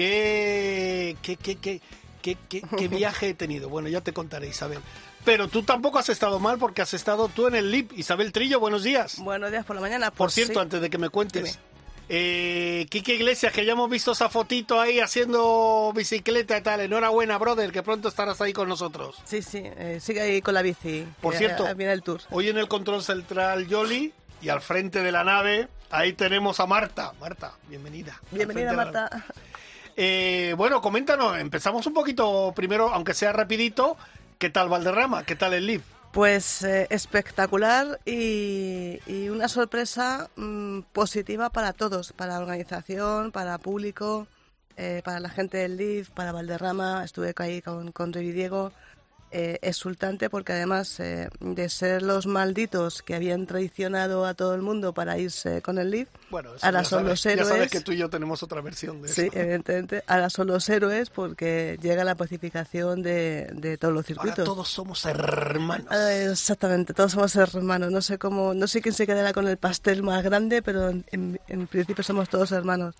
¿Qué, qué, qué, qué, qué, qué- qué viaje he tenido? Bueno, ya te contaré, Isabel. Pero tú tampoco has estado mal porque has estado tú en el LIP. Isabel Trillo, buenos días. Buenos días por la mañana. Por cierto, sí. antes de que me cuentes. Dime. Eh, Quique Iglesias, que ya hemos visto esa fotito ahí haciendo bicicleta y tal. Enhorabuena, brother, que pronto estarás ahí con nosotros. Sí, sí, eh, sigue ahí con la bici. Por cierto, viene el tour. Hoy en el control central Yoli y al frente de la nave, ahí tenemos a Marta. Marta, bienvenida. Bienvenida, Marta. Eh, bueno, coméntanos, empezamos un poquito primero, aunque sea rapidito, ¿qué tal Valderrama? ¿Qué tal el LIV? Pues eh, espectacular y, una sorpresa mm, positiva para todos, para la organización, para público, eh, para la gente del LIV, para Valderrama. Estuve ahí con, con Diego. Eh, exultante porque además eh, de ser los malditos que habían traicionado a todo el mundo para irse con el LIV, Bueno, ahora son sabes- los Ya sabes héroes. que tú y yo tenemos otra versión de Sí, eso. evidentemente. Ahora son los héroes porque llega la pacificación de, de todos los Ahora circuitos. todos somos hermanos. Ah, Exactamente, todos somos hermanos. No sé cómo, no sé quién se quedará con el pastel más grande, pero en, en- en principio somos todos hermanos.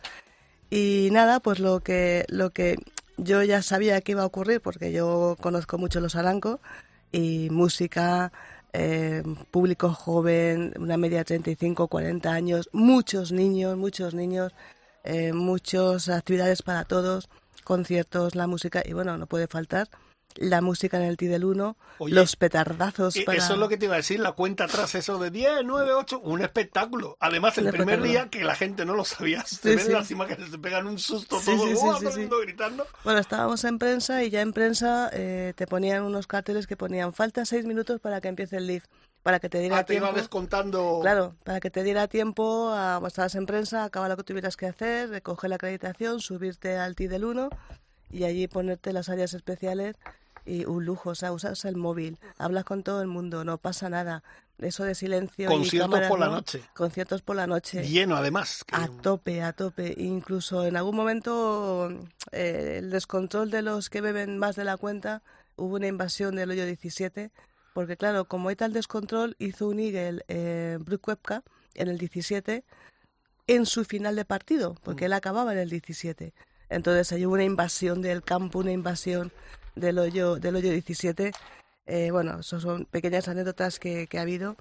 Y nada, pues lo que, lo que yo ya sabía que iba a ocurrir, porque yo conozco mucho los Aranco y música, eh, público joven, una media de 35, 40 años, muchos niños, muchos niños, eh, muchas actividades para todos, conciertos, la música, y bueno, no puede faltar la música en el T del 1, Oye, los petardazos Y para... Eso es lo que te iba a decir, la cuenta atrás, eso de 10, 9, 8, un espectáculo. Además, el primer día que la gente no lo sabía, se Sí, ven sí. las imágenes, se pegan un susto Sí, todo, sí, todo el mundo gritando. Bueno, estábamos en prensa y ya en prensa eh, te ponían unos carteles que ponían falta seis minutos para que empiece el live, para que te diera Ah, te tiempo. descontando. Claro, para que te diera tiempo a estabas en prensa, acabar lo que tuvieras que hacer, recoger la acreditación, subirte al TI del 1 y allí ponerte las áreas especiales y un lujo, o sea, usas el móvil, hablas con todo el mundo, no pasa nada. Eso de silencio y Conciertos cámaras, por la ¿no? noche. Conciertos por la noche. Lleno, además. que- A tope, a tope. Incluso en algún momento eh, el descontrol de los que beben más de la cuenta, hubo una invasión del hoyo 17, porque claro, como hay tal descontrol, hizo un Eagle eh, Brook Koepka en el 17 en su final de partido, porque él acababa en el 17. Entonces hay una invasión del campo, una invasión del hoyo, del hoyo 17. Eh, bueno, eso son pequeñas anécdotas que, que ha habido.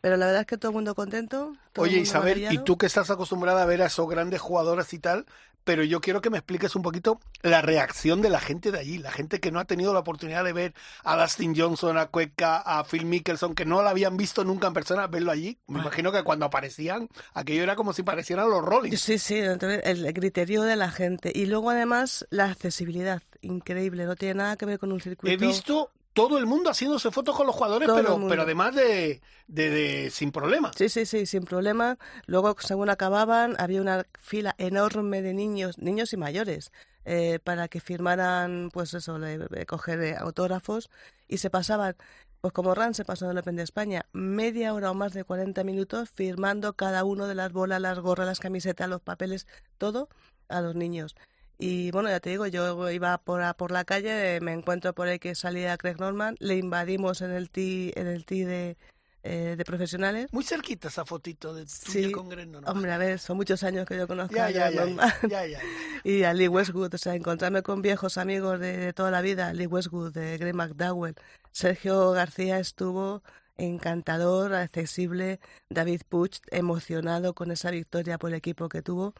Pero la verdad es que todo el mundo contento. todo Oye, mundo Isabel, y tú que estás acostumbrada a ver a esos grandes jugadores y tal, pero yo quiero que me expliques un poquito la reacción de la gente de allí, la gente que no ha tenido la oportunidad de ver a Dustin Johnson, a Cueca, a Phil Mickelson, que no la habían visto nunca en persona, verlo allí. Me imagino que cuando aparecían, aquello era como si parecieran los Rollins. Sí, sí, entonces, el criterio de la gente. Y luego además la accesibilidad, increíble, no tiene nada que ver con un circuito. He visto todo el mundo haciéndose fotos con los jugadores, Todo pero, pero además de, de, de- sin problema. Sí, sí, sí, sin problema. Luego, según acababan, había una fila enorme de niños, niños y mayores, eh, para que firmaran, pues eso, le- le- coger eh, autógrafos y se pasaban, pues como Ran se pasó en el Open de España, media hora o más de 40 minutos firmando cada uno de las bolas, las gorras, las camisetas, los papeles, todo a los niños. Y bueno, ya te digo, yo iba por, a- por la calle, me encuentro por ahí que salía Craig Norman, le invadimos en el tee, en el tee de, eh, de profesionales. Muy cerquita esa fotito de tuya Sí, con Grendo, ¿no? Hombre, a ver, son muchos años que yo conozco ya, a ya, Norman y a Lee Westwood, o sea, encontrarme con viejos amigos de, de toda la vida, Lee Westwood, de Greg McDowell, Sergio García estuvo encantador, accesible, David Puch emocionado con esa victoria por el equipo que tuvo,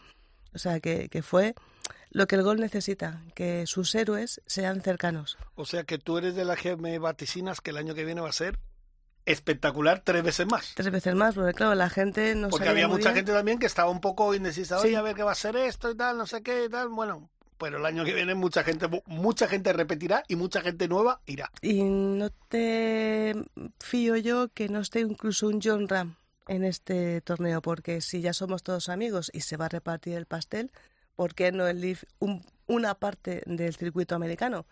o sea, que, que fue lo que el gol necesita, que sus héroes sean cercanos. O sea que tú eres de las que me vaticinas que el año que viene va a ser espectacular tres veces más. Tres veces más, porque claro, la gente no Porque había mucha bien. gente también que estaba un poco indecisa, Sí. oye, a ver qué va a ser esto y tal, no sé qué y tal. Bueno, pero el año que viene mucha gente, mucha gente repetirá y mucha gente nueva irá. Y no te fío yo que no esté incluso un John Ram en este torneo, porque si ya somos todos amigos y se va a repartir el pastel, ¿por qué no el Leaf una parte del circuito americano?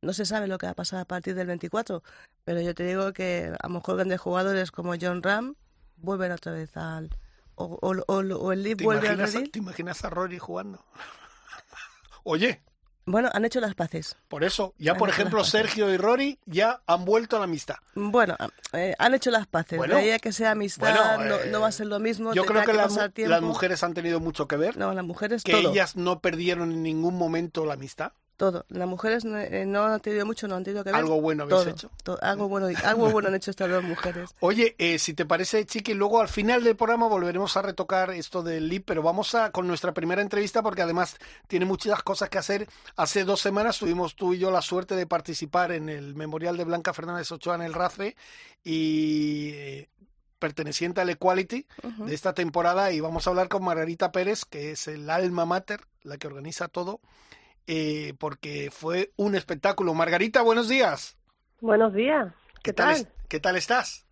No se sabe lo que va a pasar a partir del 24, pero yo te digo que a lo mejor grandes jugadores como John Ram vuelven otra vez al... O, o, el Leaf vuelve al ¿Te imaginas a Rory jugando? Oye, bueno, han hecho las paces. Por eso, ya por ejemplo Sergio y Rory ya han vuelto a la amistad. Bueno, eh, han hecho las paces. Bueno, que sea amistad no, va a ser lo mismo. Yo creo que, las mujeres han tenido mucho que ver. No, las mujeres Que ellas no perdieron en ningún momento la amistad. Todo. Las mujeres eh, no han tenido mucho, no han tenido que ver. Algo bueno habéis hecho. algo, bueno, algo bueno han hecho estas dos mujeres. Oye, eh, si te parece, Chiqui, luego al final del programa volveremos a retocar esto del LIP, pero vamos a con nuestra primera entrevista porque además tiene muchas cosas que hacer. Hace dos semanas tuvimos tú y yo la suerte de participar en el Memorial de Blanca Fernández Ochoa en el RACE y eh, perteneciente al Equality de esta temporada y vamos a hablar con Margarita Pérez, que es el alma mater, la que organiza todo eh, porque fue un espectáculo. Margarita, buenos días. Buenos días. ¿Qué, tal? ¿Qué tal estás?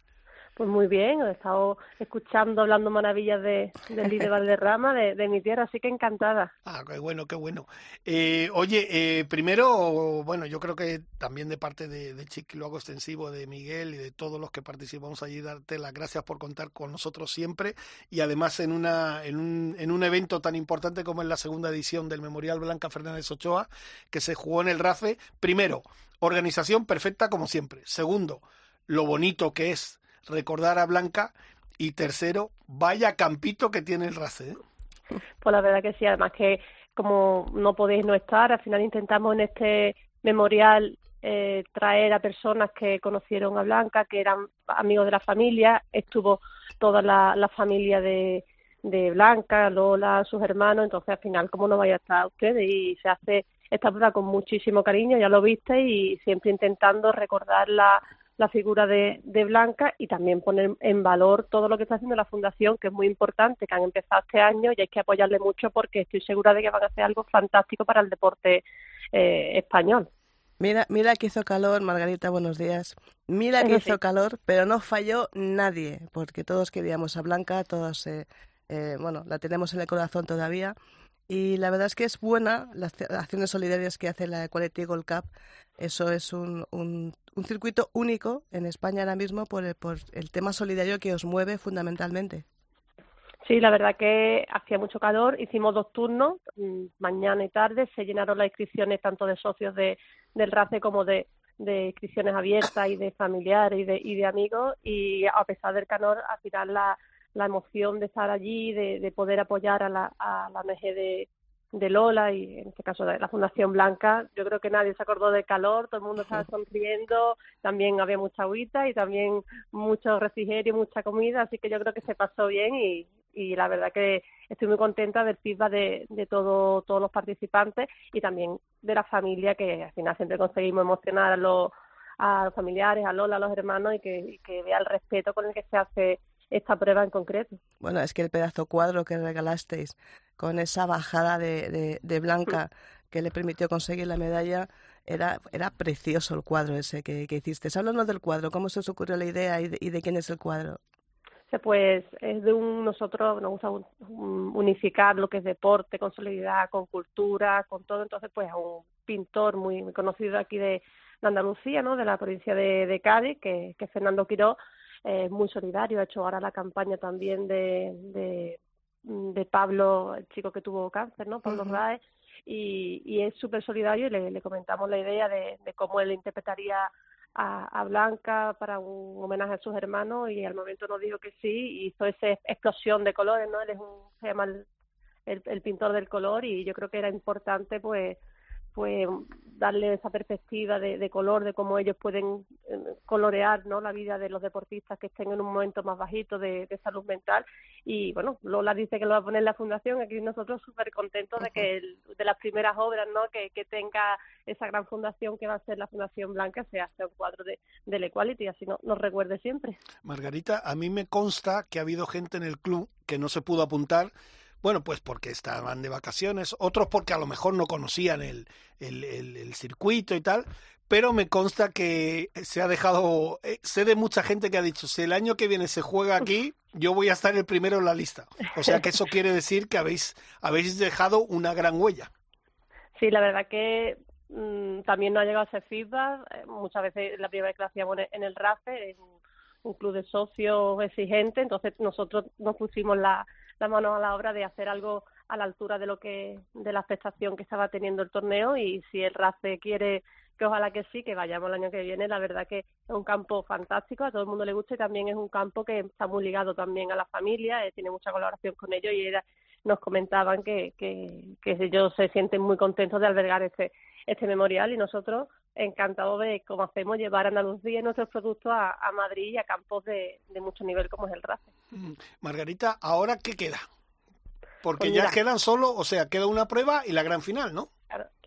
Pues muy bien, he estado escuchando, hablando maravillas de, del de Valderrama, de, de, mi tierra, así que encantada. Ah, qué bueno, qué bueno. Eh, oye, eh, primero, bueno, yo creo que también de parte de, de Chiqui lo hago extensivo, de Miguel y de todos los que participamos allí, darte las gracias por contar con nosotros siempre y además en, una, en, un, en un evento tan importante como es la segunda edición del Memorial Blanca Fernández Ochoa, que se jugó en el RACE. Primero, organización perfecta como siempre. Segundo, lo bonito que es recordar a Blanca. Y tercero, vaya campito que tiene el RACE. ¿eh? Pues la verdad que sí, además que como no podéis no estar, al final intentamos en este memorial eh, traer a personas que conocieron a Blanca, que eran amigos de la familia, estuvo toda la, familia de, de Blanca, Lola, sus hermanos, entonces al final, ¿cómo no vaya a estar ustedes? Y se hace esta prueba con muchísimo cariño, ya lo viste, y siempre intentando recordar la, la figura de, Blanca y también poner en valor todo lo que está haciendo la Fundación, que es muy importante, que han empezado este año y hay que apoyarle mucho porque estoy segura de que van a hacer algo fantástico para el deporte eh, español. Mira, mira que hizo calor, Margarita, buenos días. Mira que hizo calor, pero no falló nadie, porque todos queríamos a Blanca, todos, eh, eh, bueno, la tenemos en el corazón todavía. Y la verdad es que es buena las acciones solidarias que hace la Equality Gold Cup. Eso es un, un, circuito único en España ahora mismo por el, por el tema solidario que os mueve fundamentalmente. Sí, la verdad que hacía mucho calor, hicimos dos turnos, mm, mañana y tarde, se llenaron las inscripciones tanto de socios de, del RACE como de, de inscripciones abiertas y de familiares y de, y de amigos y a pesar del calor, al final la, la emoción de estar allí, de, de poder apoyar a la, a la MG de, de Lola y en este caso de la Fundación Blanca. Yo creo que nadie se acordó del calor, todo el mundo estaba sonriendo, también había mucha agüita y también mucho refrigerio, mucha comida, así que yo creo que se pasó bien y, y la verdad que estoy muy contenta del feedback de, de todo, todos los participantes y también de la familia que al final siempre conseguimos emocionar a los, a los familiares, a Lola, a los hermanos y que, y que vea el respeto con el que se hace esta prueba en concreto. Bueno, es que el pedazo cuadro que regalasteis con esa bajada de, de, Blanca que le permitió conseguir la medalla, era, era precioso el cuadro ese que, que hiciste. Háblanos del cuadro, ¿cómo se os ocurrió la idea y de, quién es el cuadro? pues es de un nosotros nos gusta unificar lo que es deporte con solidaridad con cultura con todo entonces pues a un pintor muy, conocido aquí de, Andalucía no de la provincia de, de Cádiz que, que es Fernando Quiró es muy solidario, ha hecho ahora la campaña también de, de, de Pablo, el chico que tuvo cáncer, ¿no? Pablo uh y, y es súper solidario y le, le, comentamos la idea de, de cómo él interpretaría a, a, Blanca para un homenaje a sus hermanos y al momento nos dijo que sí y hizo esa explosión de colores, ¿no? Él es un, se llama el, el pintor del color y yo creo que era importante pues pues darle esa perspectiva de, color, de cómo ellos pueden eh, colorear ¿no? la vida de los deportistas que estén en un momento más bajito de, salud mental. Y bueno, Lola dice que lo va a poner en la fundación, aquí nosotros súper contentos de que de las primeras obras ¿no? que, que tenga esa gran fundación que va a ser la Fundación Blanca sea, sea un cuadro de, del Equality, así no, nos recuerde siempre. Margarita, a mí me consta que ha habido gente en el club que no se pudo apuntar bueno, pues porque estaban de vacaciones, otros porque a lo mejor no conocían el, el, el, circuito y tal, pero me consta que se ha dejado, eh, sé de mucha gente que ha dicho, si el año que viene se juega aquí, yo voy a estar el primero en la lista. O sea que eso quiere decir que habéis, habéis dejado una gran huella. Sí, la verdad que mm, también no ha llegado ese feedback. Eh, muchas veces la primera vez que lo hacíamos en el RAFE, en un club de socios exigente, entonces nosotros nos pusimos la, la mano a la obra de hacer algo a la altura de lo que de la expectación que estaba teniendo el torneo y si el RACE quiere que ojalá que sí, que vayamos el año que viene, la verdad que es un campo fantástico, a todo el mundo le gusta y también es un campo que está muy ligado también a la familia, eh, tiene mucha colaboración con ellos y nos comentaban que, que, que ellos se sienten muy contentos de albergar este, este memorial y nosotros encantados de cómo hacemos llevar a Andalucía y nuestros productos a, Madrid y a campos de, mucho nivel como es el RACE. Mm, Margarita, ¿ahora qué queda? Porque pues ya quedan solo, o sea, queda una prueba y la gran final, ¿no?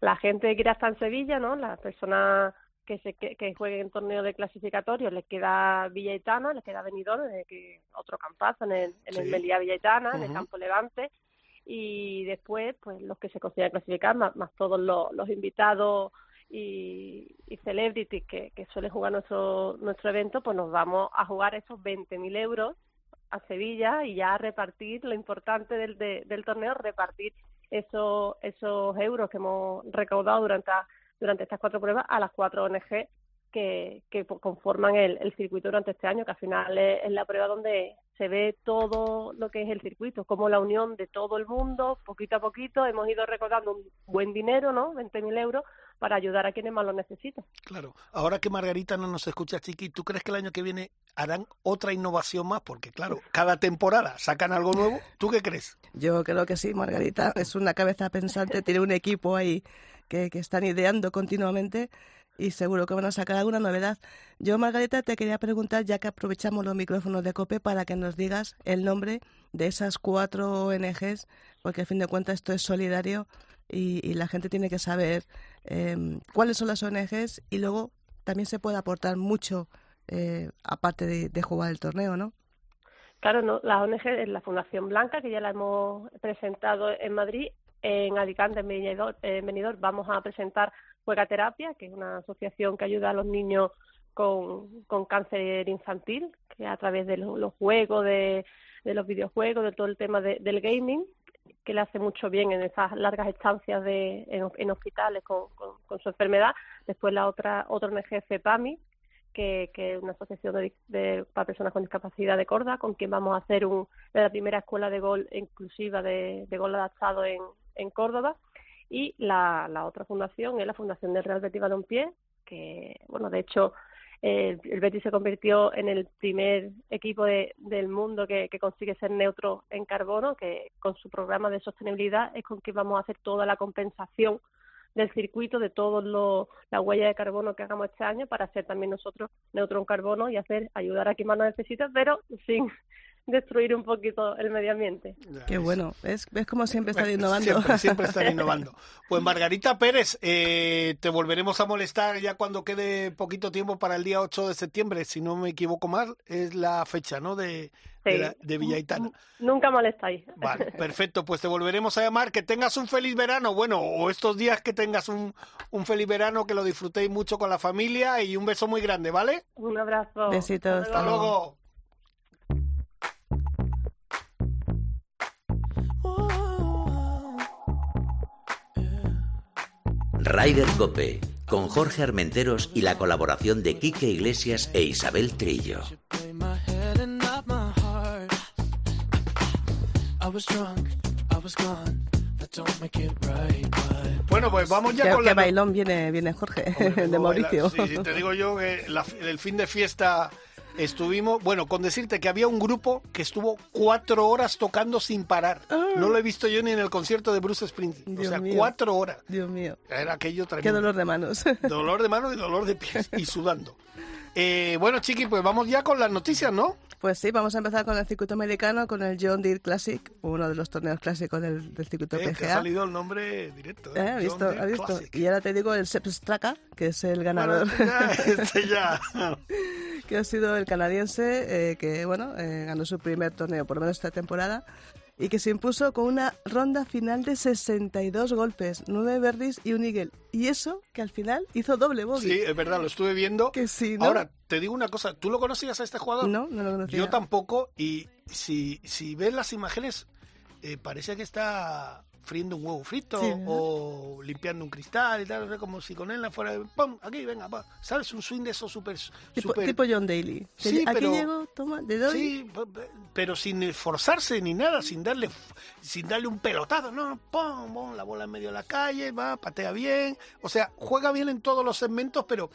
la gente que quiera estar en Sevilla, ¿no? Las personas que se que, jueguen en torneo de clasificatorio les queda Villaitana, les queda Benidorm, eh, que otro campazo en el, en el Melía Villaitana, en el campo Levante, y después, pues los que se consideran clasificar, más, más todos los, los invitados y, y celebrities que, que suelen jugar nuestro, nuestro evento, pues nos vamos a jugar esos 20.000 euros a Sevilla y ya a repartir, lo importante del, del torneo, repartir esos, esos euros que hemos recaudado durante, durante estas cuatro pruebas a las cuatro ONG que, que conforman el, circuito durante este año, que al final es, la prueba donde se ve todo lo que es el circuito, como la unión de todo el mundo, poquito a poquito, hemos ido recaudando un buen dinero, ¿no? 20.000 euros, para ayudar a quienes más lo necesitan. Claro. Ahora que Margarita no nos escucha, Chiqui, ¿tú crees que el año que viene harán otra innovación más? Porque, claro, cada temporada sacan algo nuevo. ¿Tú qué crees? Yo creo que sí, Margarita. Es una cabeza pensante, tiene un equipo ahí que, que están ideando continuamente y seguro que van a sacar alguna novedad. Yo, Margarita, te quería preguntar, ya que aprovechamos los micrófonos de COPE, para que nos digas el nombre de esas cuatro ONGs, porque a fin de cuentas esto es solidario y, la gente tiene que saber em, cuáles son las ONGs y luego también se puede aportar mucho eh, aparte de, jugar el torneo, ¿no? Claro, no, la ONG es la Fundación Blanca, que ya la hemos presentado en Madrid, en Alicante, en Benidorm, vamos a presentar Juega Terapia, que es una asociación que ayuda a los niños con, con cáncer infantil, que a través de los, juegos, de, de, los videojuegos, de todo el tema del gaming, que le hace mucho bien en esas largas estancias de, en, hospitales con, con, su enfermedad. Después la otra, otro ONG FEPAMI, que, que es una asociación de, para personas con discapacidad de Córdoba, con quien vamos a hacer un, la primera escuela de gol inclusiva de, de gol adaptado en, en Córdoba. Y la, la otra fundación es la Fundación del Real Betis Balompié, que, bueno, de hecho, el, Betis se convirtió en el primer equipo del mundo que, consigue ser neutro en carbono, que con su programa de sostenibilidad es con que vamos a hacer toda la compensación del circuito de todas la huella de carbono que hagamos este año para ser también nosotros neutro en carbono y hacer ayudar a quien más nos necesita, pero sin destruir un poquito el medio ambiente. Qué bueno, ¿ves, ¿Ves cómo siempre están innovando? Siempre, están innovando. Pues Margarita Pérez, eh, te volveremos a molestar ya cuando quede poquito tiempo para el día 8 de septiembre, si no me equivoco mal, es la fecha, ¿no? De, de, Villaitana. Nunca molestáis. Vale, perfecto, pues te volveremos a llamar. Que tengas un feliz verano, bueno, o estos días que tengas un, un feliz verano, que lo disfrutéis mucho con la familia y un beso muy grande, ¿vale? Un abrazo. Besitos. Hasta luego. Rider Cope, con Jorge Armenteros y la colaboración de Quique Iglesias e Isabel Trillo. Bueno, pues vamos ya con la... bailón viene, viene Jorge, de Mauricio. Sí, te digo yo que el fin de fiesta Estuvimos, bueno, con decirte que había un grupo que estuvo cuatro horas tocando sin parar. Ah. No lo he visto yo ni en el concierto de Bruce Springsteen. o sea, cuatro horas. Dios mío. Era aquello tremendo. Qué dolor de manos. Dolor de manos y dolor de pies y sudando. Eh, bueno, Chiqui, pues vamos ya con las noticias, ¿no? Pues sí, vamos a empezar con el circuito americano, con el John Deere Classic, uno de los torneos clásicos del, circuito eh, PGA. ha salido el nombre directo. ¿eh? ¿Ha visto? ¿Ha visto? Y ahora te digo el Sepp Straka, que es el ganador. este ya. que ha sido el canadiense eh, que, bueno, ganó su primer torneo, por lo menos esta temporada. y que se impuso con una ronda final de 62 golpes, 9 birdies y un eagle. Y eso que al final hizo doble bogey. Sí, es verdad, lo estuve viendo. Que sí, ¿no? Ahora, te digo una cosa, ¿tú lo conocías a este jugador? No, no lo conocía. Yo tampoco, y si, si ves las imágenes, eh, parece que está friendo un huevo frito o limpiando un cristal y tal, como si con él fuera, ¡pum! Aquí, venga, pa. ¿sabes? Un swing de esos súper... Tipo, súper- tipo John Daly. Sí, Aquí pero- llego, toma, de doy. Sí, pero sin esforzarse ni nada, sin darle sin darle un pelotazo, no, pum, pum, la bola en medio de la calle, va, patea bien, o sea, juega bien en todos los segmentos, pero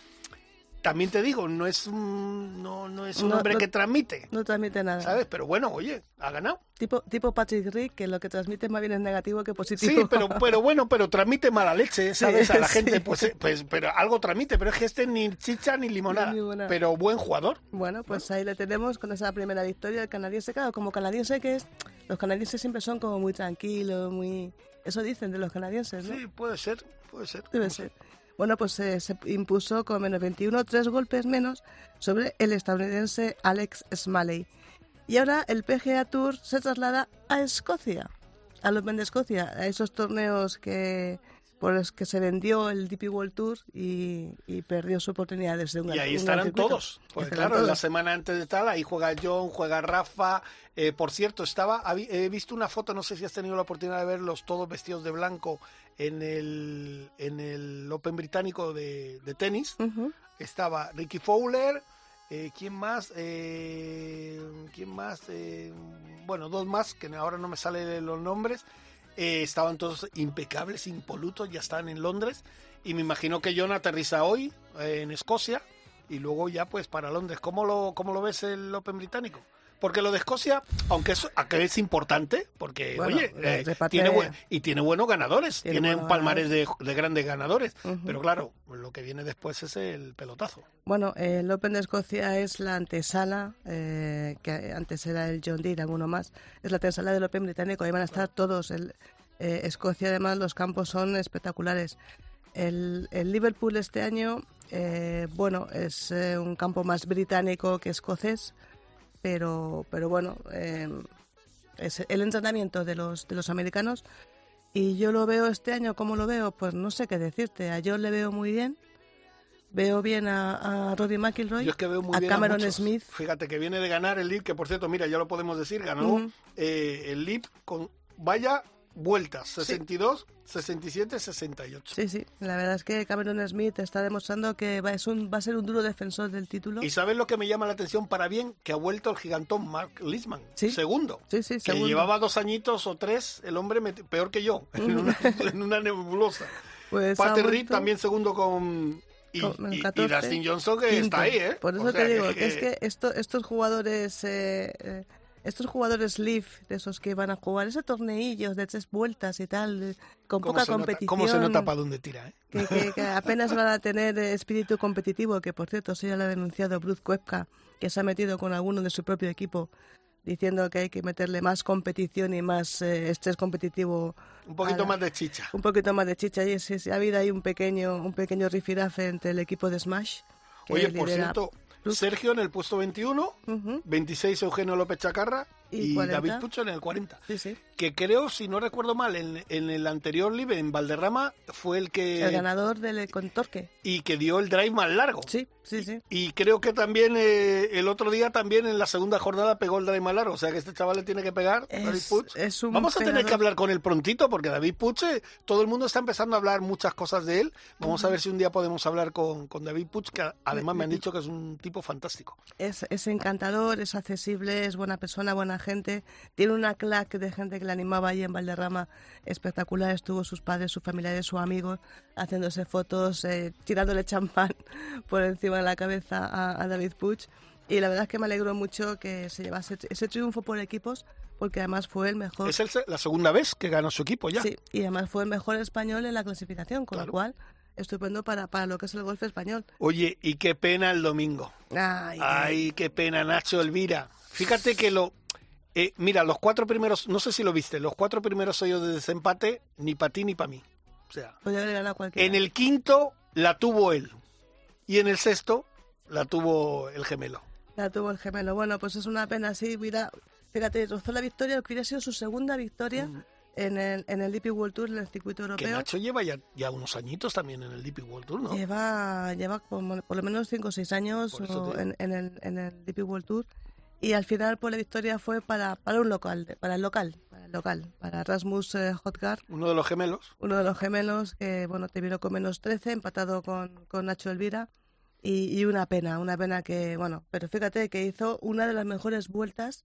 también te digo, no es un, no, no es un No, hombre no- que transmite, No transmite nada. ¿sabes? Pero bueno, oye, ha ganado. Tipo, tipo Patrick Rick, que lo que transmite más bien es negativo que positivo. Sí, pero, pero bueno, pero transmite mala leche, ¿sabes? A la sí. gente, pues, eh, pues, pero algo transmite, pero es que este ni chicha ni limonada, Ni pero buen jugador. Bueno, pues ahí le tenemos con esa primera victoria del canadiense. Claro, como canadiense que es, los canadienses siempre son como muy tranquilos, muy... Eso dicen de los canadienses, ¿no? Sí, puede ser, puede ser. Debe ser. Bueno, pues eh, se impuso con menos 21, tres golpes menos sobre el estadounidense Alex Smalley. Y ahora el PGA Tour se traslada a Escocia, al Open de Escocia, a esos torneos que por los que se vendió el DP World Tour y, y perdió su oportunidad de ser un Y ahí un estarán todos. Porque Estarán claro, la semana antes de tal, ahí juega John, juega Rafa. Eh, por cierto, estaba he visto una foto, no sé si has tenido la oportunidad de verlos todos vestidos de blanco en el, en el Open británico de, de tenis. Estaba Ricky Fowler, eh, ¿quién más? Eh, ¿Quién más? Eh, bueno, dos más, que ahora no me salen los nombres. Eh, estaban todos impecables, impolutos, ya están en Londres. Y me imagino que John aterriza hoy eh, en Escocia y luego ya pues para Londres. ¿Cómo lo, cómo lo ves el Open británico? Porque lo de Escocia, aunque es, aunque es importante, porque Bueno, oye, eh, tiene buen- y tiene buenos ganadores, Tiene tiene, buenos un palmarés de, de grandes ganadores, pero claro, lo que viene después es el pelotazo. Bueno, el Open de Escocia es la antesala, eh, que antes era el John Deere, alguno más, es la antesala del Open británico, ahí van a estar todos. El, eh, Escocia, además, los campos son espectaculares. El, el Liverpool este año, eh, bueno, es eh, un campo más británico que escocés, pero, pero bueno, eh, es el entrenamiento de los, de los americanos. Y yo lo veo este año, ¿cómo lo veo? Pues no sé qué decirte. A John le veo muy bien. Veo bien a, a Robbie McIlroy, Yo es que veo muy a bien Cameron. Smith. Fíjate que viene de ganar el LIP, que por cierto, mira, ya lo podemos decir, ganó eh, el LIP con vaya vueltas, 62, 67, 68. Sí, sí. La verdad es que Cameron Smith está demostrando que va, es un, va a ser un duro defensor del título. Y sabes lo que me llama la atención para bien, que ha vuelto el gigantón Mark Lisman, Sí. segundo. Sí, sí, Que segundo. llevaba dos añitos o tres, el hombre peor que yo, en una, en una nebulosa. Pues Pater Reed también segundo con... Y, y- y 14, Dustin Johnson que quinto. está ahí, ¿eh? Por eso O sea, te digo, que es que esto, estos jugadores... eh, eh, estos jugadores Leaf, de esos que van a jugar ese torneillos de tres vueltas y tal, con ¿cómo poca se nota- competición. ¿Cómo se nota para dónde tira, eh? que, que- que apenas van a tener espíritu competitivo, que por cierto, eso ya lo ha denunciado Bruce Koepka, que se ha metido con alguno de su propio equipo, diciendo que hay que meterle más competición y más eh, estrés competitivo. Un poquito la- más de chicha. Un poquito más de chicha. Y sí, sí, ha habido ahí un pequeño, un pequeño rifirafe entre el equipo de Smash. Oye, por cierto. Sergio en el puesto 21, Ujú, 26 Eugenio López Chacarra ¿Y y, 40? David Pucho en el 40. Sí, sí. Que creo, si no recuerdo mal, en, en el anterior live en Valderrama fue el que... El ganador del con Torque. Y que dio el drive más largo. Sí, sí, sí. Y creo que también eh, el otro día también en la segunda jornada pegó el drive más largo. O sea que este chaval le tiene que pegar, David Es, Puig. es un Vamos a tener que hablar con él prontito porque David Puig, eh, todo el mundo está empezando a hablar muchas cosas de él. Vamos a ver si un día podemos hablar con, con David Puig, que además me han dicho que es un tipo fantástico. Es, es encantador, es accesible, es buena persona, buena gente. Tiene una claque de gente que animaba ahí en Valderrama espectacular. Estuvo sus padres, sus familiares, sus amigos haciéndose fotos, eh, tirándole champán por encima de la cabeza a, a David Puig. Y la verdad es que me alegro mucho que se llevase ese triunfo por equipos, porque además fue el mejor. Es el la segunda vez que gana su equipo ya. Sí, y además fue el mejor español en la clasificación, con Claro. lo cual estupendo para, para lo que es el golf español. Oye, y qué pena el domingo. Ay, Ay, qué pena, Nacho Elvira. Fíjate que lo... eh, mira, los cuatro primeros, no sé si lo viste, los cuatro primeros hoyos de desempate, ni para ti ni para mí. O sea, en el quinto la tuvo él. Y en el sexto la tuvo el gemelo. La tuvo el gemelo. Bueno, pues es una pena, sí. Mira, fíjate, rozó la victoria, lo que hubiera sido su segunda victoria Mm. en el, en el DP World Tour, en el circuito Que europeo. Nacho lleva ya, ya unos añitos también en el DP World Tour, ¿no? Lleva, lleva como por lo menos 5 o 6 años o en el, en el DP World Tour. Y al final, pues la victoria fue para, para un local, para el local, para el local, para Rasmus eh, Hotgar, Uno de los gemelos. uno de los gemelos que, bueno, te vino con menos 13, empatado con, con Nacho Elvira. Y, y una pena, una pena que, bueno, pero fíjate que hizo una de las mejores vueltas,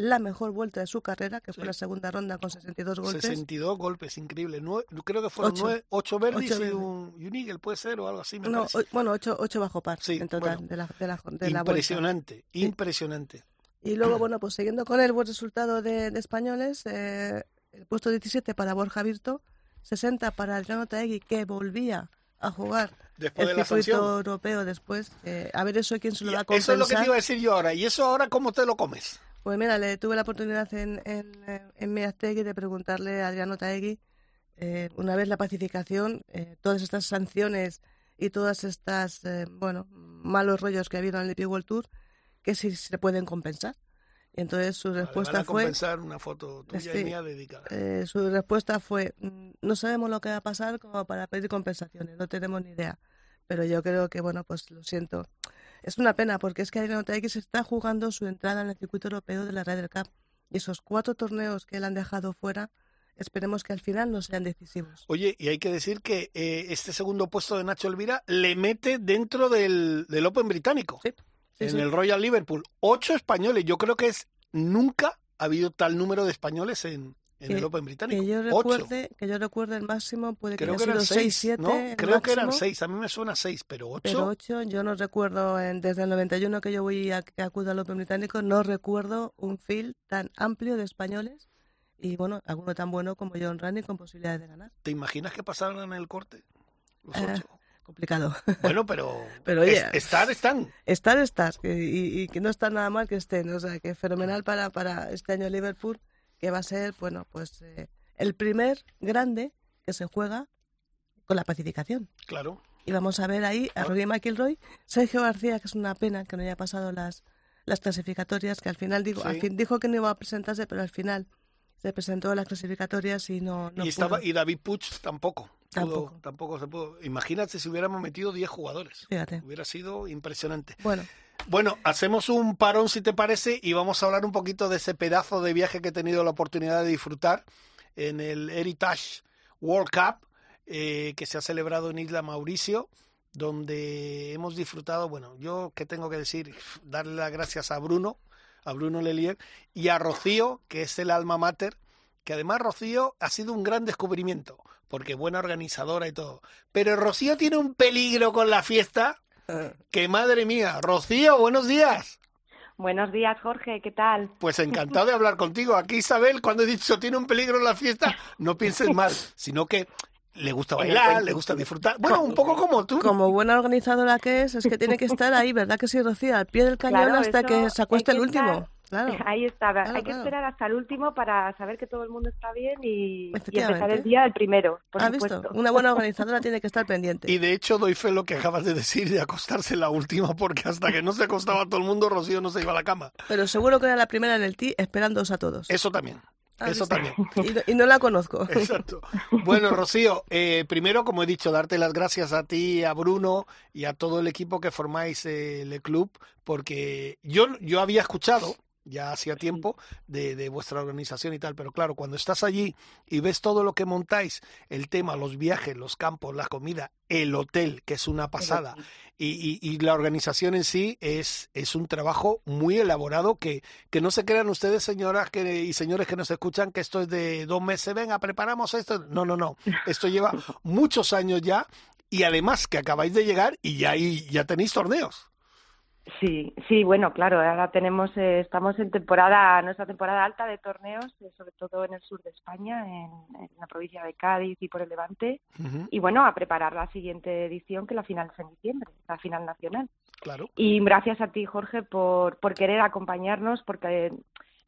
la mejor vuelta de su carrera, que Sí. fue la segunda ronda con 62 golpes. 62 golpes, increíble. Nue- creo que fueron Ocho. nueve, ocho verdes Ocho y un, y un eagle, puede ser, o algo así, me No, parece. o- bueno, ocho, ocho bajo par Sí, en total bueno. de la, de la, de la vuelta. Impresionante, impresionante. Y luego, bueno, pues siguiendo con el buen resultado de, de españoles, eh, el puesto 17 para Borja Virto, 60 para Adriano Taegui, que volvía a jugar Después de el la circuito sanción. europeo después. Eh, a ver eso quién se lo va a Eso es lo que te compensar. iba a decir yo ahora. ¿Y eso ahora cómo te lo comes? Pues mira, le tuve la oportunidad en, en, eh, en Meaztegui de preguntarle a Adriano Taegui, eh, una vez la pacificación, eh, todas estas sanciones y todas estas, eh, bueno, malos rollos que ha habido en el DP World Tour, que si se pueden compensar. Y entonces su Vale, respuesta van a fue, compensar una foto tuya y mía dedicada. eh, su respuesta fue, "Mm, no sabemos lo que va a pasar como para pedir compensaciones, no tenemos ni idea. Pero yo creo que, bueno, pues lo siento. Es una pena porque es que Adriano se está jugando su entrada en el circuito europeo de la Ryder Cup. Y esos cuatro torneos que él han dejado fuera, esperemos que al final no sean decisivos. Oye, y hay que decir que eh, este segundo puesto de Nacho Elvira le mete dentro del, del Open británico, Sí, Sí, en sí. el Royal Liverpool. Ocho españoles. Yo creo que es nunca ha habido tal número de españoles en, en Que- el Open británico. Que yo Ocho. recuerde, que yo recuerde el máximo puede que Creo que eran sido 6, seis, 7, ¿no? Creo que eran seis. A mí me suena seis, pero ocho. Pero 8, yo no recuerdo, en- desde el 91 que yo voy a que acudo al Open británico, no recuerdo un field tan amplio de españoles y bueno, alguno tan bueno como John Rani con posibilidades de ganar. ¿Te imaginas que pasaran en el corte? Los ocho. Complicado. Bueno, pero, Pero, oye, es- estar están. Estar, y, y- y que no está nada mal que estén, o sea, que fenomenal para, para este año Liverpool, que va a ser, bueno, pues eh, el primer grande que se juega con la pacificación. Claro. Y vamos a ver ahí a. Rory McIlroy, Sergio García, que es una pena que no haya pasado las, las clasificatorias, que al final digo, al fin dijo que no iba a presentarse, pero al final se presentó a las clasificatorias y no, no y estaba pudo. y David Puch tampoco. Pudo- Tampoco. tampoco se pudo. Imagínate si hubiéramos metido 10 jugadores. Fíjate. Hubiera sido impresionante. Bueno, Bueno, hacemos un parón si te parece y vamos a hablar un poquito de ese pedazo de viaje que he tenido la oportunidad de disfrutar en el Heritage World Cup eh, que se ha celebrado en Isla Mauricio, donde hemos disfrutado, bueno, yo qué tengo que decir, darle las gracias a Bruno, a Bruno Lelier y a Rocío, que es el alma mater, que además Rocío ha sido un gran descubrimiento, porque buena organizadora y todo. Pero Rocío tiene un peligro con la fiesta que madre mía. Rocío, buenos días. Buenos días, Jorge, ¿qué tal? Pues encantado de hablar contigo. Aquí Isabel, cuando he dicho tiene un peligro en la fiesta, no pienses mal, sino que le gusta bailar, le gusta disfrutar. Bueno, un poco como tú. como buena organizadora que es, es que tiene que estar ahí, ¿verdad que sí, Rocío? Al pie del cañón Claro, hasta que se acueste el último. estar- Claro. Ahí está, Claro, hay que claro. esperar hasta el último para saber que todo el mundo está bien y, y empezar el día el primero, por ¿Has supuesto. visto? Una buena organizadora tiene que estar pendiente. Y de hecho doy fe lo que acabas de decir de acostarse la última, porque hasta que no se acostaba todo el mundo, Rocío no se iba a la cama. Pero seguro que era la primera en el tee esperándoos a todos. Eso también. ¿Has Eso también. Y no, y no la conozco. Exacto. Bueno, Rocío, eh, primero, como he dicho, darte las gracias a ti, a Bruno y a todo el equipo que formáis eh, el club, porque yo, yo había escuchado ya hacía tiempo de, de vuestra organización y tal, pero claro, cuando estás allí y ves todo lo que montáis, el tema, los viajes, los campos, la comida, el hotel, que es una pasada, y, y- y la organización en sí es, es un trabajo muy elaborado que, que no se crean ustedes, señoras que, y señores que nos escuchan, que esto es de dos meses, venga, preparamos esto. No, no, no. Esto lleva muchos años ya y además que acabáis de llegar y ya, y ya tenéis torneos. Sí, sí, bueno, claro, ahora tenemos, eh, estamos en temporada, nuestra temporada alta de torneos, eh, sobre todo en el sur de España, en, en la provincia de Cádiz y por el Levante, y bueno, a preparar la siguiente edición, que la final es en diciembre, la final nacional. Claro. Y gracias a ti, Jorge, por, por querer acompañarnos, porque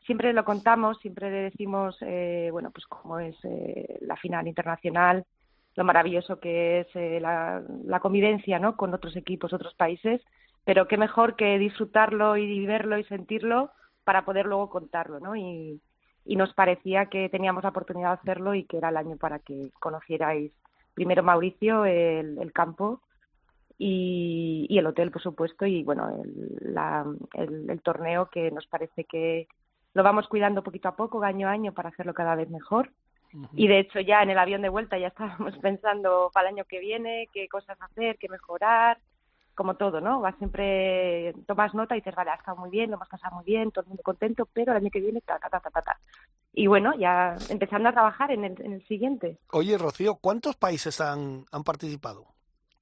siempre lo contamos, siempre le decimos, eh, bueno, pues cómo es eh, la final internacional, lo maravilloso que es la, la convivencia, ¿no? Con otros equipos, otros países, pero qué mejor que disfrutarlo y verlo y sentirlo para poder luego contarlo, ¿no? Y, y nos parecía que teníamos la oportunidad de hacerlo y que era el año para que conocierais primero Mauricio, el, el campo y, y, el hotel, por supuesto, y bueno, el, la, el, el, torneo que nos parece que lo vamos cuidando poquito a poco, año a año, para hacerlo cada vez mejor. Uh -huh. Y de hecho ya en el avión de vuelta ya estábamos pensando para el año que viene, qué cosas hacer, qué mejorar, como todo, ¿no? Vas siempre, tomas nota y dices, vale, ha estado muy bien, lo hemos pasado muy bien, todo el mundo contento, pero el año que viene, ta, ta, ta, ta, ta. Y bueno, ya empezando a trabajar en el, en el siguiente. Oye, Rocío, ¿cuántos países han, han participado?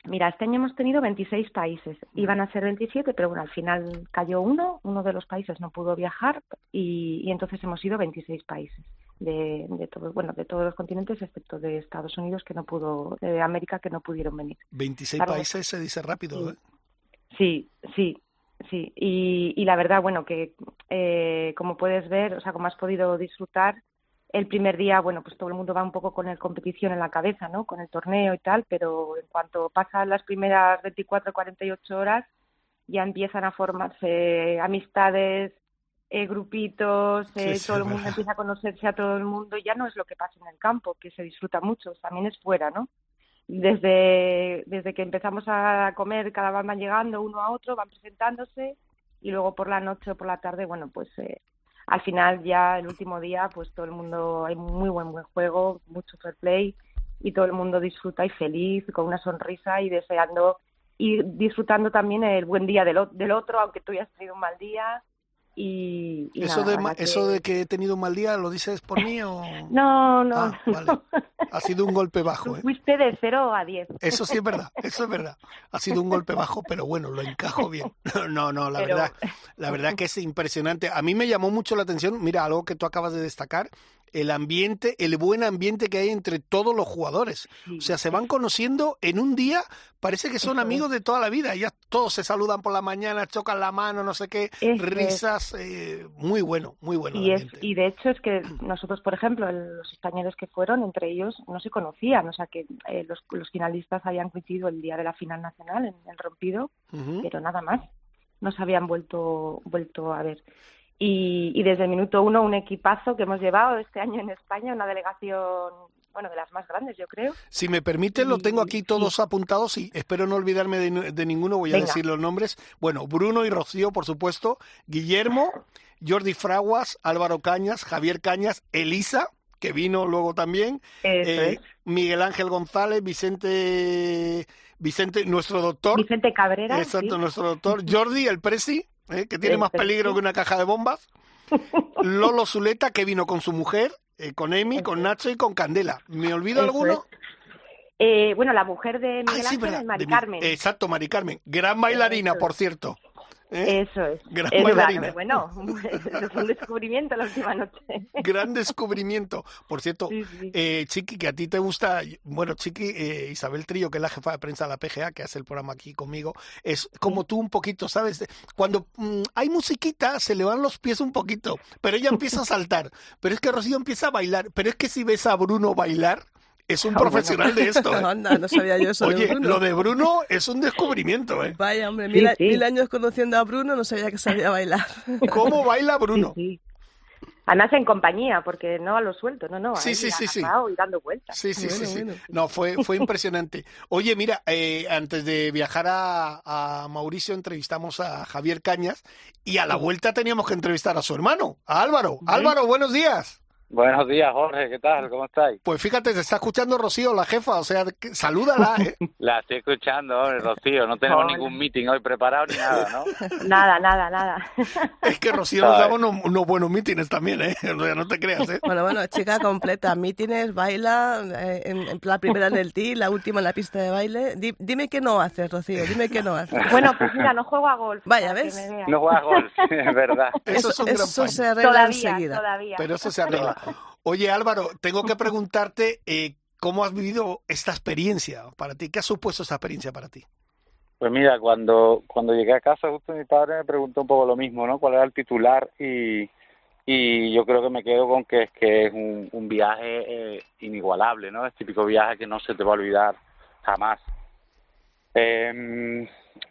Mira, este año hemos tenido 26 países. Iban a ser 27, pero bueno, al final cayó uno. Uno de los países no pudo viajar y, y entonces hemos ido 26 países de, de todos, bueno, de todos los continentes, excepto de Estados Unidos que no pudo, de América que no pudieron venir. 26 claro, países se dice rápido, sí, ¿eh? Sí, sí, sí. Y, y la verdad, bueno, que eh, como puedes ver, o sea, como has podido disfrutar, el primer día, bueno, pues todo el mundo va un poco con el competición en la cabeza, ¿no? Con el torneo y tal, pero en cuanto pasan las primeras 24, 48 horas, ya empiezan a formarse amistades, eh, grupitos, eh, sí, todo sí, el mundo verdad. empieza a conocerse a todo el mundo, ya no es lo que pasa en el campo, que se disfruta mucho, también es fuera, ¿no? Desde, desde que empezamos a comer, cada vez van llegando uno a otro, van presentándose y luego por la noche o por la tarde, bueno, pues eh, al final ya el último día pues todo el mundo hay muy buen buen juego mucho fair play y todo el mundo disfruta y feliz con una sonrisa y deseando y disfrutando también el buen día del, del otro aunque tú hayas tenido un mal día y, y eso nada, de eso de que he tenido un mal día lo dices por mí o no no, ah, vale. ha sido un golpe bajo ¿eh? fuiste de 0 a 10 eso sí es verdad eso es verdad. Ha sido un golpe bajo pero bueno lo encajo bien. No no la pero... verdad la verdad que es impresionante. A mí me llamó mucho la atención mira algo que tú acabas de destacar el ambiente, el buen ambiente que hay entre todos los jugadores. Sí. O sea, se van conociendo en un día, parece que son amigos es. de toda la vida. Ya todos se saludan por la mañana, chocan la mano, no sé qué, risas, eh, muy bueno, muy bueno. Y, es, y de hecho es que nosotros, por ejemplo, los españoles que fueron, entre ellos no se conocían, o sea que eh, los, los, finalistas habían coincidido el día de la final nacional en el rompido, uh -huh. pero nada más, no se habían vuelto, vuelto a ver. Y, y, desde el minuto uno un equipazo que hemos llevado este año en España, una delegación, bueno, de las más grandes, yo creo. Si me permite, lo tengo aquí todos sí. apuntados y espero no olvidarme de, de ninguno, voy a Venga. decir los nombres. Bueno, Bruno y Rocío, por supuesto, Guillermo, Jordi Fraguas, Álvaro Cañas, Javier Cañas, Elisa, que vino luego también, eh. Miguel Ángel González, Vicente, Vicente, nuestro doctor. Vicente Cabrera. Exacto, sí. nuestro doctor. Jordi, el Presi, ¿eh? que tiene más peligro que una caja de bombas. Lolo Zuleta, que vino con su mujer, eh, con Emi, con Nacho y con Candela. ¿Me olvido Eso alguno? Es. Eh, bueno, la mujer de Miguel ah, sí, Ángel es Mari Carmen. Exacto, Mari Carmen. Gran bailarina, por cierto. ¿Eh? Eso es. Gran es bailarina. Bueno, es un descubrimiento la última noche. Gran descubrimiento. Por cierto, sí, sí. Eh, Chiqui, que a ti te gusta, bueno, Chiqui, eh, Isabel Trillo, que es la jefa de prensa de la PGA, que hace el programa aquí conmigo, es como sí. tú un poquito, ¿sabes? Cuando mmm, hay musiquita, se le van los pies un poquito, pero ella empieza a saltar. Pero es que Rocío empieza a bailar. Pero es que si ves a Bruno bailar, es un profesional de esto. ¿eh? Anda, no sabía yo eso Oye, de Bruno. lo de Bruno es un descubrimiento, ¿eh? Vaya, hombre, mil, sí, sí. mil, años conociendo a Bruno, no sabía que sabía bailar. ¿Cómo baila Bruno? Sí, Además en compañía, porque no a lo suelto, no, no. Sí, sí, sí, sí. Y dando vueltas. Sí, sí, bueno, sí, sí. Bueno. No, fue, fue impresionante. Oye, mira, eh, antes de viajar a, a, Mauricio entrevistamos a Javier Cañas y a la vuelta teníamos que entrevistar a su hermano, a Álvaro. Álvaro, buenos días. Buenos días, Jorge, ¿qué tal? ¿Cómo estáis? Pues fíjate, se está escuchando Rocío, la jefa, o sea, salúdala, ¿eh? La estoy escuchando, Rocío, no tenemos Hola. ningún meeting hoy preparado ni nada, ¿no? nada, nada, nada. Es que Rocío nos daba unos, unos, buenos mítines también, ¿eh? O sea, no te creas, ¿eh? Bueno, bueno, chica completa, mítines, baila, eh, en, en, la primera en el tee, la última en la pista de baile. Di, dime qué no haces, Rocío, dime qué no haces. Bueno, pues mira, no juego a golf. Vaya, ¿ves? No juego a golf, es verdad. Eso, se arregla todavía, enseguida. Todavía. Pero eso se arregla. Oye, Álvaro, tengo que preguntarte eh, cómo has vivido esta experiencia para ti. ¿Qué ha supuesto esta experiencia para ti? Pues mira, cuando, cuando llegué a casa, justo mi padre me preguntó un poco lo mismo, ¿no? ¿Cuál era el titular? Y, y yo creo que me quedo con que es que es un, un viaje eh, inigualable, ¿no? Es típico viaje que no se te va a olvidar jamás. Eh,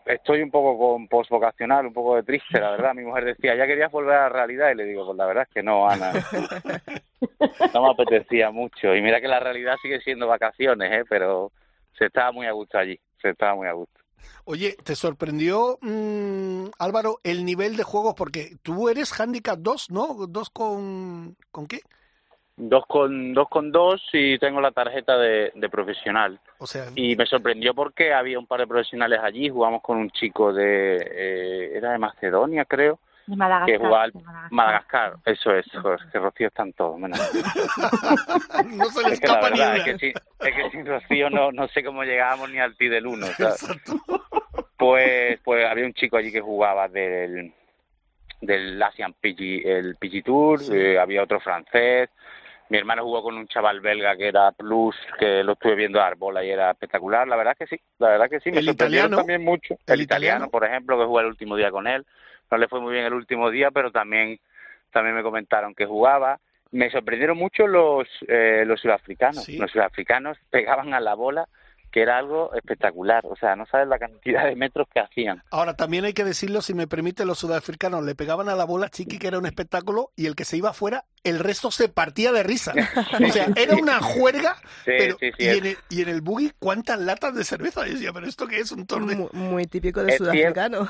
estoy un poco con postvocacional, un poco de triste, la verdad. Mi mujer decía, ya querías volver a la realidad y le digo, pues la verdad es que no, Ana. No me apetecía mucho. Y mira que la realidad sigue siendo vacaciones, ¿eh? pero se estaba muy a gusto allí, se estaba muy a gusto. Oye, ¿te sorprendió, mmm, Álvaro, el nivel de juegos? Porque tú eres handicap 2, ¿no? ¿Dos con, con qué? Dos con dos con dos y tengo la tarjeta de, de profesional. O sea, Y me sorprendió porque había un par de profesionales allí, jugamos con un chico de, eh, era de Macedonia creo, De Madagascar. que jugaba al de Madagascar. Madagascar, eso es, joder, que Rocío están todos, menos. no se le Es que la escapa ni verdad una. es que, sin, es que sin Rocío no, no sé cómo llegábamos ni al ti del uno, ¿sabes? Exacto. Pues, pues había un chico allí que jugaba del, del Asian PG, el PG Tour, Sí. eh, había otro francés, mi hermano jugó con un chaval belga que era plus, que lo estuve viendo a bola y era espectacular, la verdad que sí, la verdad que sí, me ¿El italiano? también mucho. ¿El El, italiano, italiano? por ejemplo, que jugué el último día con él, no le fue muy bien el último día, pero también, también me comentaron que jugaba. Me sorprendieron mucho los, eh, los sudafricanos. Sí. Los sudafricanos pegaban a la bola, que era algo espectacular. O sea, no sabes la cantidad de metros que hacían. Ahora, también hay que decirlo, si me permite, los sudafricanos le pegaban a la bola chiqui, que era un espectáculo, y el que se iba afuera, el resto se partía de risa. O sea, era una juerga, Sí, pero sí, sí, y, en el, y en el buggy, ¿cuántas latas de cerveza? Yo decía, pero ¿esto qué es? ¿Un torneo? Muy, muy típico de Es sudafricano.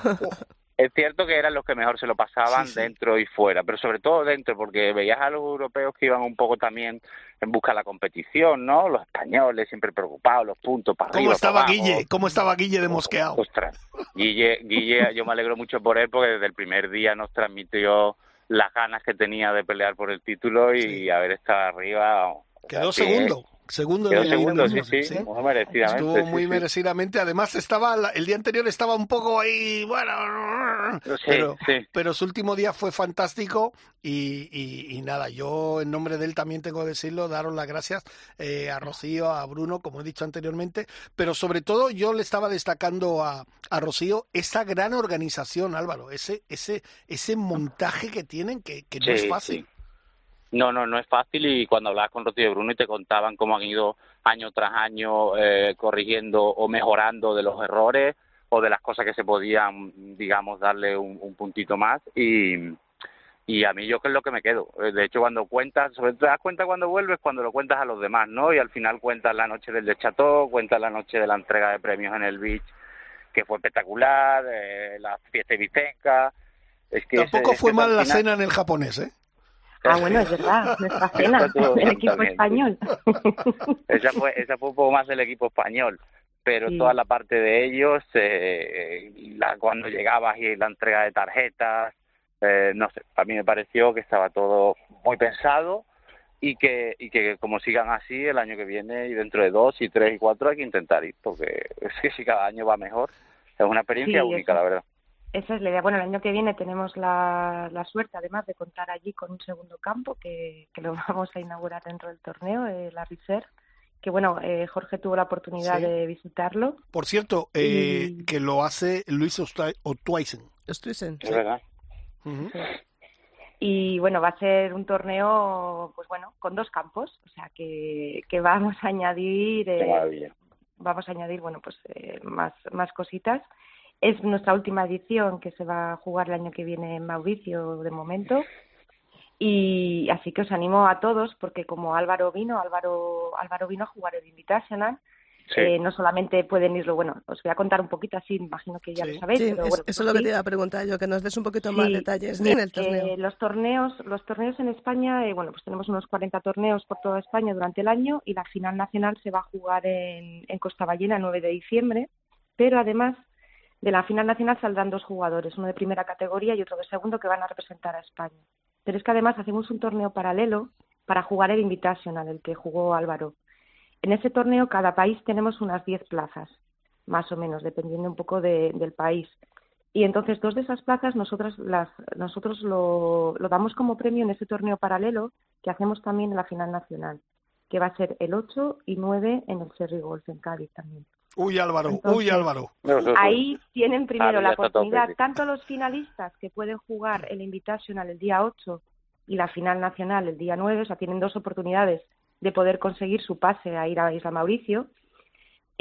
Es cierto que eran los que mejor se lo pasaban Sí, sí. dentro y fuera, pero sobre todo dentro, porque veías a los europeos que iban un poco también en busca de la competición, ¿no? Los españoles siempre preocupados, los puntos para ¿Cómo arriba. estaba para. Guille? ¿Cómo estaba Guille de mosqueado? Ostras, Guille, Guille, yo me alegro mucho por él porque desde el primer día nos transmitió las ganas que tenía de pelear por el título y Sí. haber estado arriba. o sea Quedó que segundo. Quedó el segundo, sí, sí, muy merecidamente. Estuvo muy sí. merecidamente. Además, estaba el día anterior estaba un poco ahí, bueno, pero, pero su último día fue fantástico y, y- y nada, yo en nombre de él también tengo que decirlo, daros las gracias eh, a Rocío, a Bruno, como he dicho anteriormente, pero sobre todo yo le estaba destacando a, a Rocío esa gran organización, Álvaro, ese, ese, ese montaje que tienen que, que no es fácil. No, no, no es fácil y cuando hablabas con Rocío y Bruno y te contaban cómo han ido año tras año eh, corrigiendo o mejorando de los errores o de las cosas que se podían, digamos, darle un, un puntito más y, y a mí yo que es lo que me quedo. Eh, De hecho, cuando cuentas, sobre todo te das cuenta cuando vuelves, cuando lo cuentas a los demás, ¿no? Y al final cuentas la noche del Descható, cuentas la noche de la entrega de premios en el beach, que fue espectacular, eh, la fiesta ibicenca. Es que Tampoco fue mal al la cena en el japonés, ¿eh? Ah, bueno, es verdad, nuestra cena, el equipo también, español. esa fue esa fue un poco más del equipo español pero Sí. toda la parte de ellos eh, la, cuando llegabas y la entrega de tarjetas eh, no sé a mí me pareció que estaba todo muy pensado y que y que como sigan así el año que viene y dentro de dos y tres y cuatro hay que intentar ir porque es que si cada año va mejor es una experiencia Sí, única eso. la verdad Esa es la idea. Bueno, el año que viene tenemos la, la suerte, además, de contar allí con un segundo campo que, que lo vamos a inaugurar dentro del torneo, eh, la que bueno, eh, Jorge tuvo la oportunidad Sí. de visitarlo. Por cierto, eh, Y- que lo hace Luis. Estuisen. es verdad. Y bueno, va a ser un torneo, pues bueno, con dos campos, o sea que, que vamos a añadir, eh, vamos a añadir, bueno, pues eh, más, más cositas. Es nuestra última edición que se va a jugar el año que viene en Mauricio de momento. Y así que os animo a todos, porque como Álvaro vino, Álvaro, Álvaro vino a jugar el Invitational, sí eh, no solamente pueden irlo, bueno, os voy a contar un poquito así, imagino que ya Sí. lo sabéis, Sí, pero es- bueno, eso es lo que te iba a preguntar yo, que nos des un poquito más detalles en el torneo. eh, los torneos, los torneos en España, eh, bueno, pues tenemos unos 40 torneos por toda España durante el año y la final nacional se va a jugar en, en Costa Ballena el 9 de diciembre, pero además de la final nacional saldrán dos jugadores, uno de primera categoría y otro de segundo que van a representar a España. Pero es que además hacemos un torneo paralelo para jugar el Invitational, el que jugó Álvaro. En ese torneo cada país tenemos unas 10 plazas, más o menos, dependiendo un poco de- del país. Y entonces dos de esas plazas nosotros, las, nosotros lo, damos como premio en ese torneo paralelo que hacemos también en la final nacional, que va a ser el 8 y 9 en el Serri Golf en Cádiz también. Uy, Álvaro, uy, Álvaro. Ahí tienen primero Ah, la tope, oportunidad, sí. tanto los finalistas que pueden jugar el Invitational el día 8 y la final nacional el día 9, o sea, tienen dos oportunidades de poder conseguir su pase a ir a Isla Mauricio,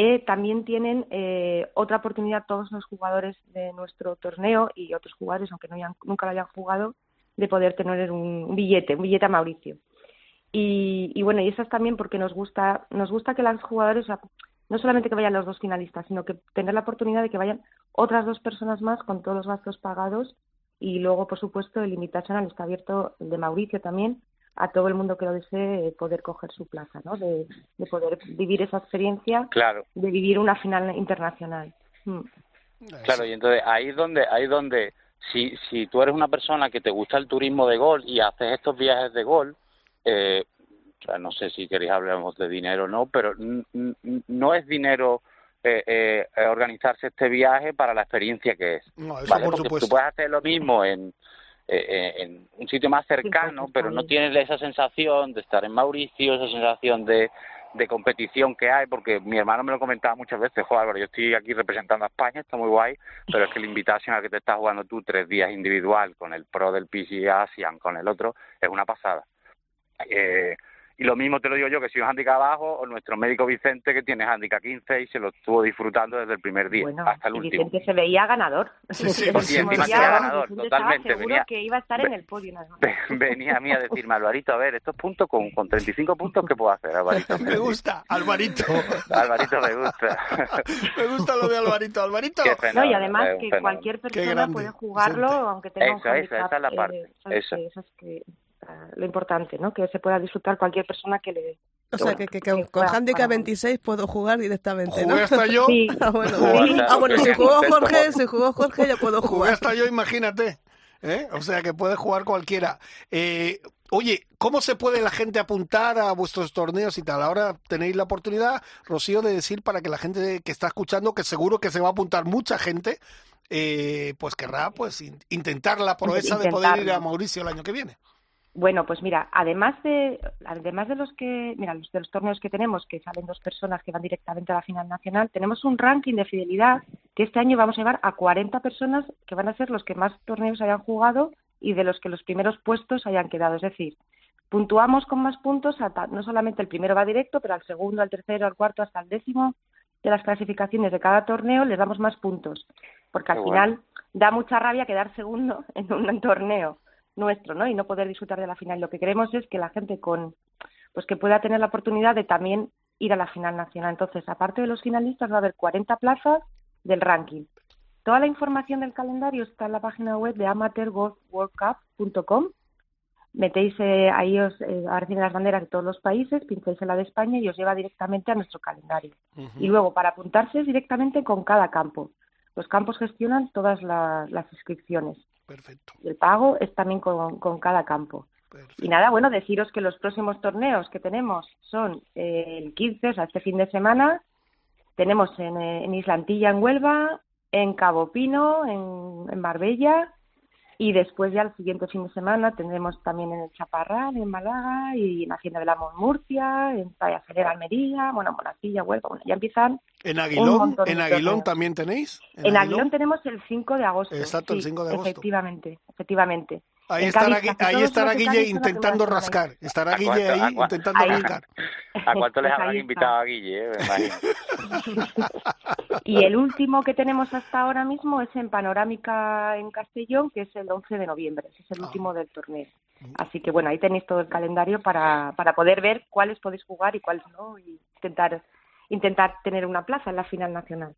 eh, también tienen eh, otra oportunidad todos los jugadores de nuestro torneo y otros jugadores, aunque no hayan, nunca lo hayan jugado, de poder tener un, billete, un billete a Mauricio. Y, y, bueno, y eso es también porque nos gusta, nos gusta que los jugadores, no solamente que vayan los dos finalistas, sino que tener la oportunidad de que vayan otras dos personas más con todos los gastos pagados y luego, por supuesto, el Invitational está abierto, el de Mauricio también, a todo el mundo que lo desee poder coger su plaza, ¿no? De, poder vivir esa experiencia, claro. de vivir una final internacional. Mm. Claro, y entonces ahí es donde, ahí donde, si, si tú eres una persona que te gusta el turismo de gol y haces estos viajes de gol, eh, no sé si queréis hablamos de dinero o no, pero no es dinero eh, eh, organizarse este viaje para la experiencia que es. No, eso por Porque tú puedes hacer lo mismo en, eh, en un sitio más cercano, pero no tienes esa sensación de estar en Mauricio, esa sensación de, de competición que hay, porque mi hermano me lo comentaba muchas veces, joder, Álvaro, yo estoy aquí representando a España, está muy guay, pero es que la invitación a que te estás jugando tú tres días individual con el pro del PGA ASEAN, con el otro, es una pasada. Eh, y lo mismo te lo digo yo, que soy un handicap abajo, o nuestro médico Vicente, que tiene handicap 15 y se lo estuvo disfrutando desde el primer día hasta el y último. Vicente se veía ganador. Sí, sí, sí encima se veía ganador, totalmente. Venía, que iba a estar en el podio. Venía a mí a decirme, Alvarito, a ver, estos puntos con, con 35 puntos, ¿qué puedo hacer, Alvarito? Me gusta, Alvarito. Alvarito me gusta. me gusta lo de Alvarito, Alvarito. no, y además que cualquier persona puede jugarlo, aunque tenga un handicap. Esa, es la parte. Eh, eso. es que lo importante, ¿no? Que se pueda disfrutar cualquier persona que le... O sea, que, que, con handicap 26 puedo jugar directamente, ¿no? ¿Jugué hasta yo? Sí. Ah, bueno, ah, bueno si jugó Jorge, si jugó Jorge, yo puedo jugar. Jugué hasta yo, imagínate. ¿eh? O sea, que puede jugar cualquiera. Eh, oye, ¿cómo se puede la gente apuntar a vuestros torneos y tal? Ahora tenéis la oportunidad, Rocío, de decir para que la gente que está escuchando, que seguro que se va a apuntar mucha gente, eh, pues querrá pues intentar la proeza de poder ir a Mauricio el año que viene. Bueno, pues mira, además de, además de los que, mira, los de los torneos que tenemos, que salen dos personas que van directamente a la final nacional, tenemos un ranking de fidelidad que este año vamos a llevar a 40 personas que van a ser los que más torneos hayan jugado y de los que los primeros puestos hayan quedado. Es decir, puntuamos con más puntos, no solamente el primero va directo, pero al segundo, al tercero, al cuarto, hasta el décimo de las clasificaciones de cada torneo les damos más puntos, porque al final da mucha rabia quedar segundo en un torneo nuestro, ¿no? Y no poder disfrutar de la final. Lo que queremos es que la gente con, pues que pueda tener la oportunidad de también ir a la final nacional. Entonces, aparte de los finalistas, va a haber 40 plazas del ranking. Toda la información del calendario está en la página web de amateurgolfworldcup.com. Metéis eh, ahí, os eh, aparecen las banderas de todos los países, pincháis en la de España y os lleva directamente a nuestro calendario. Y luego, para apuntarse directamente con cada campo. Los campos gestionan todas las inscripciones. Perfecto. El pago es también con, con cada campo. Y nada, bueno, deciros que los próximos torneos que tenemos son eh, el 15, o sea, este fin de semana, tenemos en, eh, en Islantilla, en Huelva, en Cabo Pino, en, en Marbella, y después ya el siguiente fin de semana tendremos también en el Chaparral, en Málaga, y en Hacienda de la Murcia, en Playa Ferrer, Almería, bueno, Monacilla, Huelva, bueno, ya empiezan. ¿En Aguilón, ¿en Aguilón también tenéis? En, Aguilón? tenemos el 5 de agosto. Exacto, el 5 de agosto. Efectivamente, efectivamente. Ahí estará, ahí estará Guille intentando rascar. Estará Guille ahí intentando rascar. ¿A cuánto les pues habrán invitado a Guille? Eh? y el último que tenemos hasta ahora mismo es en Panorámica en Castellón, que es el 11 de noviembre. Ese es el ah. último del torneo. Así que bueno, ahí tenéis todo el calendario para, para poder ver cuáles podéis jugar y cuáles no, y intentar, intentar tener una plaza en la final nacional.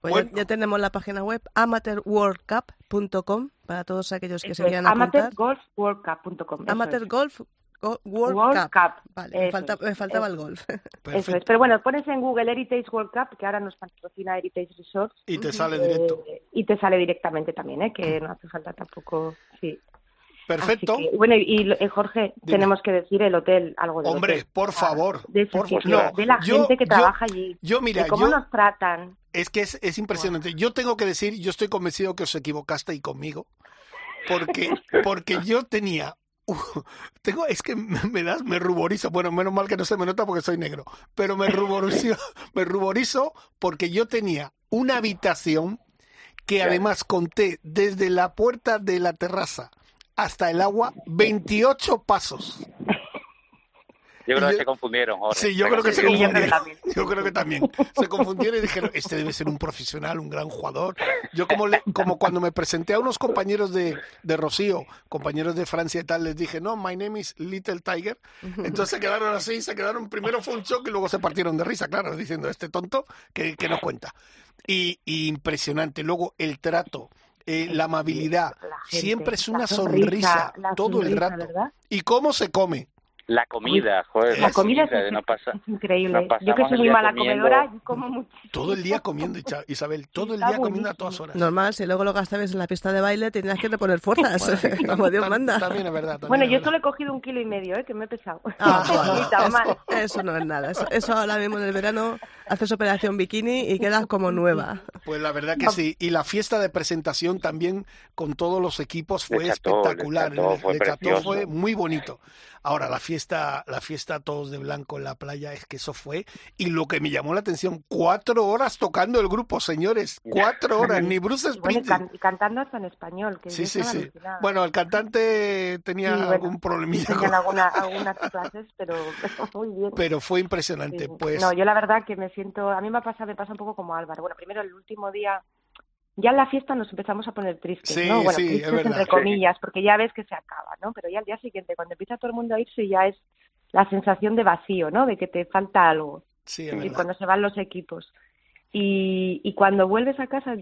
Pues ya, tenemos la página web amateurworldcup.com para todos aquellos que se quieran apuntar. Amateurgolfworldcup.com. Amateurgolf World, Cup. Vale, me, faltaba el golf. Eso es. Pero bueno, pones en Google Heritage World Cup, que ahora nos patrocina Heritage Resorts. Y te sale directo. Eh, y te sale directamente también, ¿eh? que no hace falta tampoco. Sí. Perfecto. bueno, y, eh, Jorge, tenemos que decir el hotel, algo de Hombre, por favor. De, la gente que trabaja allí. Yo, mira, cómo nos tratan. Es que es, es impresionante. Yo tengo que decir, yo estoy convencido que os equivocaste y conmigo. Porque, porque yo tenía tengo, es que me das, me ruborizo. Bueno, menos mal que no se me nota porque soy negro, pero me ruborizo, me ruborizo porque yo tenía una habitación que además conté desde la puerta de la terraza hasta el agua 28 pasos. Yo creo Y que yo- se confundieron, Jorge. Sí, yo creo que se confundieron. también. Yo creo que también. Se confundieron y dijeron, este debe ser un profesional, un gran jugador. Yo como, le- como cuando me presenté a unos compañeros de, de Rocío, compañeros de Francia y tal, les dije, no, my name is Little Tiger. Entonces se quedaron así, se quedaron, primero fue un shock y luego se partieron de risa, claro, diciendo, este tonto, que, que nos cuenta? Y, y impresionante. Luego el trato, eh, la amabilidad, La gente, siempre es una sonrisa, todo el rato. ¿verdad? ¿Y cómo se come? La comida, joder. La comida es, de no pasa- es increíble. Yo que soy muy mala comiendo. comedora, yo como muchísimo. Todo el día comiendo, Isabel, todo el Está día comiendo a todas horas. Normal, si luego lo gastabas en la pista de baile, tenías que reponer fuerzas, como Dios manda. También es verdad. también Bueno, es yo verdad. solo he cogido un kilo y medio, ¿eh? que me he pesado. Ah, eso, eso no es nada. Eso, eso ahora mismo en el verano haces operación bikini y quedas como nueva. Pues la verdad que sí. Y la fiesta de presentación también con todos los equipos fue espectacular. El fue fue muy bonito. Ahora, la fiesta, la fiesta todos de blanco en la playa, es que eso fue. Y lo que me llamó la atención, cuatro horas tocando el grupo, señores. Cuatro horas, ni Bruce bueno, y, Springsteen. can- y cantando hasta en español. Que Sí, sí, sí. alucinada. Bueno, el cantante tenía Sí, bueno, algún problemilla, Tenían con- alguna, algunas clases, pero, pero muy bien. pero fue impresionante. Sí. Pues No, yo la verdad que me siento, a mí me pasa, me pasa un poco como Álvaro. Bueno, primero el último día, ya en la fiesta nos empezamos a poner tristes, Sí, ¿no? Bueno, sí, es tristes verdad. entre Sí. comillas, porque ya ves que se acaba, ¿no? Pero ya al día siguiente, cuando empieza todo el mundo a irse, ya es la sensación de vacío, ¿no? De que te falta algo. sí, es y verdad. cuando se van los equipos. Y, y cuando vuelves a casa,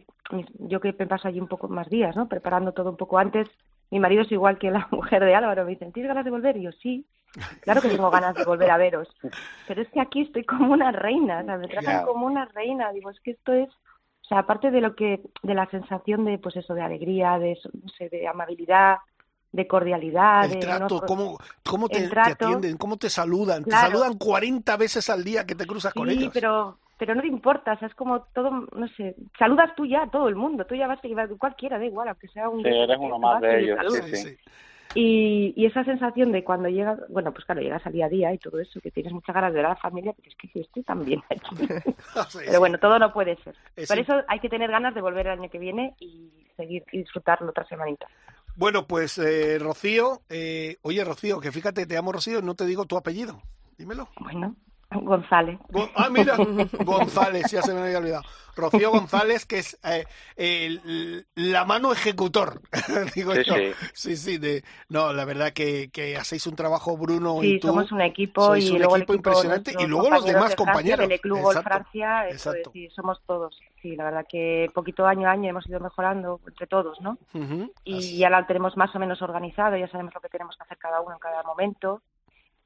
yo que me paso allí un poco más días, ¿no? Preparando todo un poco antes, mi marido es igual que la mujer de Álvaro, me dicen, ¿tienes ganas de volver? Y yo, sí, claro que tengo ganas de volver a veros. Pero es que aquí estoy como una reina, o sea, me tratan como una reina. Digo, es que esto es, o sea, aparte de lo que, de la sensación de, pues eso, de alegría, de, no sé, de amabilidad, de cordialidad, El de trato, no- cómo, cómo te, el te trato. atienden, cómo te saludan. Te saludan 40 veces al día que te cruzas con Sí, ellos. pero pero no te importa, o sea, es como todo, no sé, saludas tú ya a todo el mundo, tú ya vas a llevar cualquiera, da igual, aunque sea un... Sí, eres uno más de ellos. Sí, sí. Y, y esa sensación de cuando llegas, bueno, pues claro, llegas al día a día y todo eso, que tienes muchas ganas de ver a la familia, pero es que yo estoy también aquí. Pero bueno, todo no puede ser. Es Por eso hay que tener ganas de volver el año que viene y seguir y disfrutarlo otra semanita. Bueno, pues eh, Rocío, eh, oye Rocío, que fíjate, te llamo Rocío, no te digo tu apellido. Dímelo. Bueno, González. Go- ah, mira, González, ya se me había olvidado. Rocío González, que es eh, el- la mano ejecutor, digo Sí, yo. sí. De, no, la verdad que, que hacéis un trabajo, Bruno y Sí, tú. somos un equipo sois y un luego el equipo impresionante y luego los demás de Francia, compañeros. Del Club Exacto, Francia, eso exacto. es, sí, somos todos. Sí, la verdad que poquito año a año hemos ido mejorando entre todos, ¿no? Y así. ya lo tenemos más o menos organizado, ya sabemos lo que tenemos que hacer cada uno en cada momento.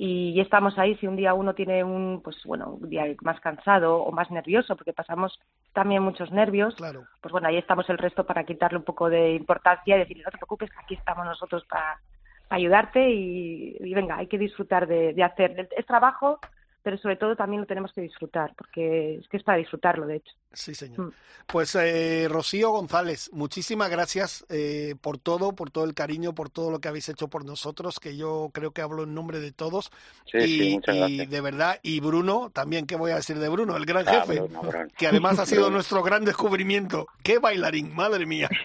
Y estamos ahí, si un día uno tiene un, pues bueno, un día más cansado o más nervioso, porque pasamos también muchos nervios, Claro. pues bueno, ahí estamos el resto para quitarle un poco de importancia y decirle, no te preocupes, aquí estamos nosotros para, para ayudarte y, y venga, hay que disfrutar de, de hacer. Es trabajo, pero sobre todo también lo tenemos que disfrutar, porque es que es para disfrutarlo, de hecho. Sí, señor. Mm. Pues eh, Rocío González, muchísimas gracias eh, por todo, por todo el cariño, por todo lo que habéis hecho por nosotros, que yo creo que hablo en nombre de todos. Sí, y, sí, muchas y de verdad, y Bruno, también, ¿qué voy a decir de Bruno? El gran Ah, jefe, Bruno, Bruno. que además ha sido nuestro gran descubrimiento. ¡Qué bailarín, madre mía!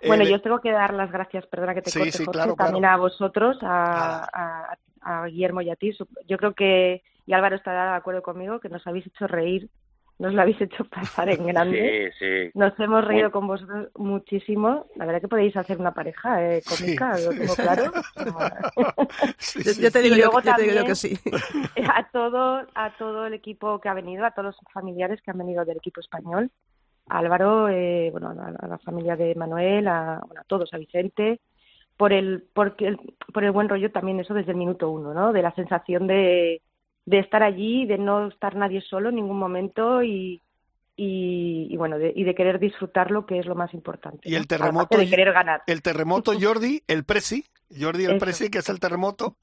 Eh, Bueno, de- yo os tengo que dar las gracias, perdona que te Sí, corte, sí, Jorge, claro, también claro. a vosotros, a, a, a Guillermo y a ti. Yo creo que, y Álvaro estará de acuerdo conmigo, que nos habéis hecho reír, nos lo habéis hecho pasar en grande. Sí, sí. Nos hemos reído Muy- con vosotros muchísimo. La verdad que podéis hacer una pareja eh, cómica, Sí. lo tengo claro. Sí, Yo, sí, yo te digo, Y yo, yo te digo yo también- que sí. a todo a todo el equipo que ha venido, a todos los familiares que han venido del equipo español, a Álvaro, eh, bueno, a, a la familia de Manuel, a, bueno, a todos, a Vicente, por el, porque el, por el buen rollo también eso desde el minuto uno, ¿no? De la sensación de, de estar allí, de no estar nadie solo en ningún momento y y, y bueno, de, y de querer disfrutarlo, que es lo más importante. Y el terremoto Aparte de y- querer ganar. el terremoto Jordi, el Presi, Jordi el. Presi, que es el terremoto.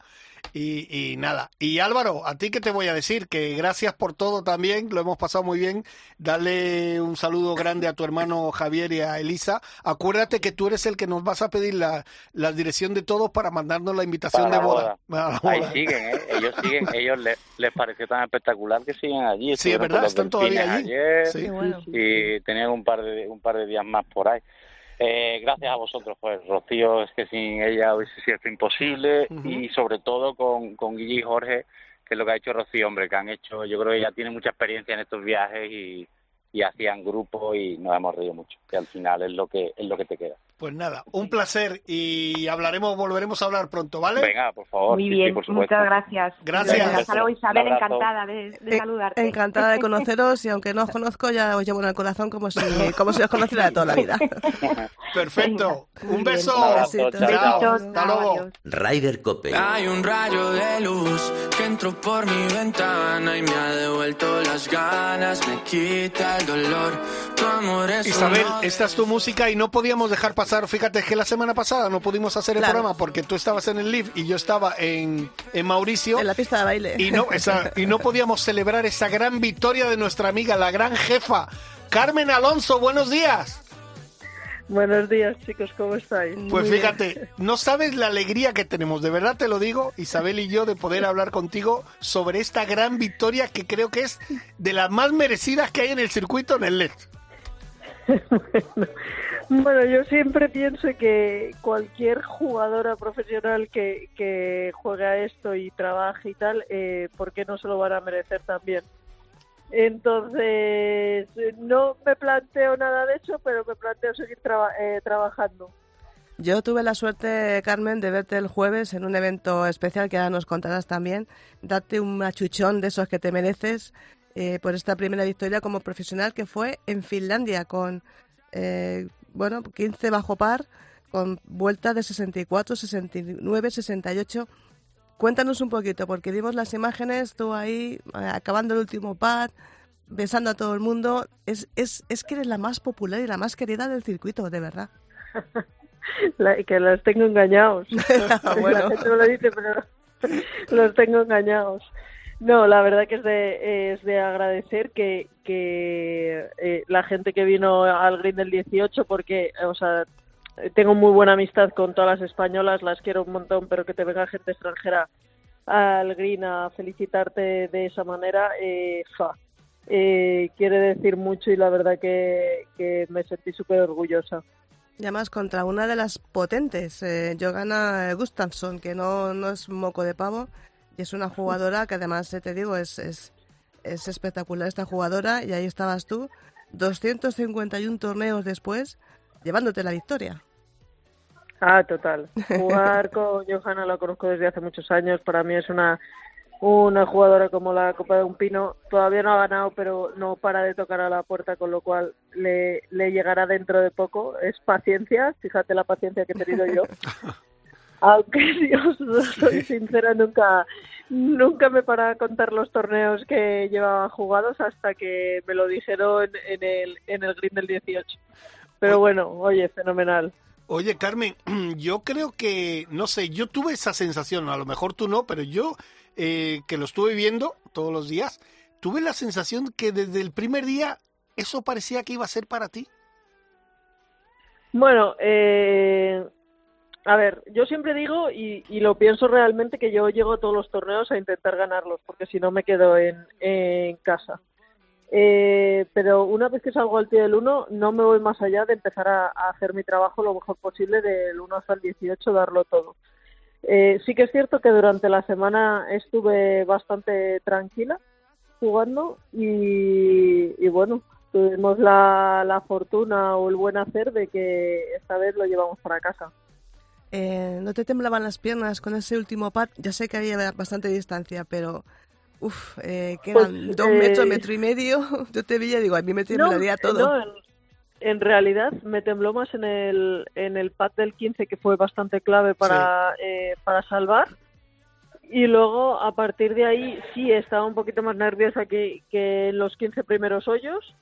Y, y nada. Y Álvaro, a ti que te voy a decir, que gracias por todo también, lo hemos pasado muy bien. Dale un saludo grande a tu hermano Javier y a Elisa. Acuérdate que tú eres el que nos vas a pedir la, la dirección de todos para mandarnos la invitación Para de la boda. Ahí boda. siguen, ¿eh? Ellos siguen, ellos les, les pareció tan espectacular que siguen allí. Sí, es verdad, están todavía allí. ayer Sí. Bueno. Y tenían un par de un par de días más por ahí. Eh, gracias a vosotros, pues Rocío, es que sin ella hubiese sido imposible y sobre todo con, con Guille y Jorge, que es lo que ha hecho Rocío, hombre, que han hecho, yo creo que ella tiene mucha experiencia en estos viajes y, y hacían grupo y nos hemos reído mucho, que al final es lo que es lo que te queda. Pues nada, un placer y hablaremos, volveremos a hablar pronto, ¿vale? Venga, por favor. Muy bien, muchas gracias. Gracias. Hasta luego, Isabel, encantada de, de saludarte. Encantada de conoceros y aunque no os conozco ya os llevo en el corazón como si, como si os conociera de toda la vida. Perfecto. Un beso. Chao. Hasta luego. Ryder Cope. Hay un rayo de luz que entró por mi ventana y me ha devuelto las ganas, me quita el dolor. Tu amor es Isabel, esta es tu música y no podíamos dejar pasar. Fíjate que la semana pasada no pudimos hacer el Claro. programa porque tú estabas en el live y yo estaba en, en Mauricio. En la pista de baile. Y no, esa- y no podíamos celebrar esa gran victoria de nuestra amiga, la gran jefa, Carmen Alonso. Buenos días. Buenos días, chicos, ¿cómo estáis? Pues fíjate, no sabes la alegría que tenemos, de verdad te lo digo, Isabel y yo, de poder hablar contigo sobre esta gran victoria que creo que es de las más merecidas que hay en el circuito en el LED. Bueno, yo siempre pienso que cualquier jugadora profesional que, que juega esto y trabaje y tal, eh, ¿por qué no se lo van a merecer también? Entonces, no me planteo nada de eso, pero me planteo seguir eh, trabajando. Yo tuve la suerte, Carmen, de verte el jueves en un evento especial que ahora nos contarás también. Date un machuchón de esos que te mereces eh, por esta primera victoria como profesional que fue en Finlandia con, eh, bueno, 15 bajo par, con vueltas de 64, 69, 68. Cuéntanos un poquito, porque vimos las imágenes, tú ahí eh, acabando el último pad, besando a todo el mundo. Es, es, es que eres la más popular y la más querida del circuito, de verdad. La- que los tengo engañados. Ah, bueno. La gente no lo dice, pero los tengo engañados. No, la verdad que es de, es de agradecer que, que eh, la gente que vino al Green del 18, porque, o sea, tengo muy buena amistad con todas las españolas, las quiero un montón, pero que te venga gente extranjera al Green a felicitarte de esa manera, eh, fa, eh, quiere decir mucho y la verdad que, que me sentí súper orgullosa. Y además contra una de las potentes, eh, Johanna Gustafsson, que no, no es moco de pavo, y es una jugadora que además, eh, te digo, es, es, es espectacular esta jugadora, y ahí estabas tú, 251 torneos después, llevándote la victoria. Ah, total. Jugar con Johanna la conozco desde hace muchos años. Para mí es una una jugadora como la Copa de un Pino. Todavía no ha ganado, pero no para de tocar a la puerta, con lo cual le, le llegará dentro de poco. Es paciencia, fíjate la paciencia que he tenido yo. Aunque si os soy sincera, nunca nunca me paraba a contar los torneos que llevaba jugados hasta que me lo dijeron en el, en el Green del 18. Pero bueno, oye, fenomenal. Oye, Carmen, yo creo que, no sé, yo tuve esa sensación, a lo mejor tú no, pero yo, eh, que lo estuve viendo todos los días, tuve la sensación que desde el primer día eso parecía que iba a ser para ti. Bueno, eh, a ver, yo siempre digo y, y lo pienso realmente que yo llego a todos los torneos a intentar ganarlos, porque si no me quedo en, casa. Eh, pero una vez que salgo al pie del 1, no me voy más allá de empezar a, a hacer mi trabajo lo mejor posible del 1 hasta el 18, darlo todo. Eh, sí que es cierto que durante la semana estuve bastante tranquila jugando y, y bueno, tuvimos la, la fortuna o el buen hacer de que esta vez lo llevamos para casa. Eh, ¿No te temblaban las piernas con ese último pad? Ya sé que había bastante distancia, pero... Uf, eh, que Pues, dos eh, metros, metro y medio. Yo te veía y digo, a mí me temblaría No, todo. no, en, en realidad me tembló más en el, en el pad del 15 que fue bastante clave para, eh, para salvar. Y luego a partir de ahí sí estaba un poquito más nerviosa que, que en los 15 primeros hoyos,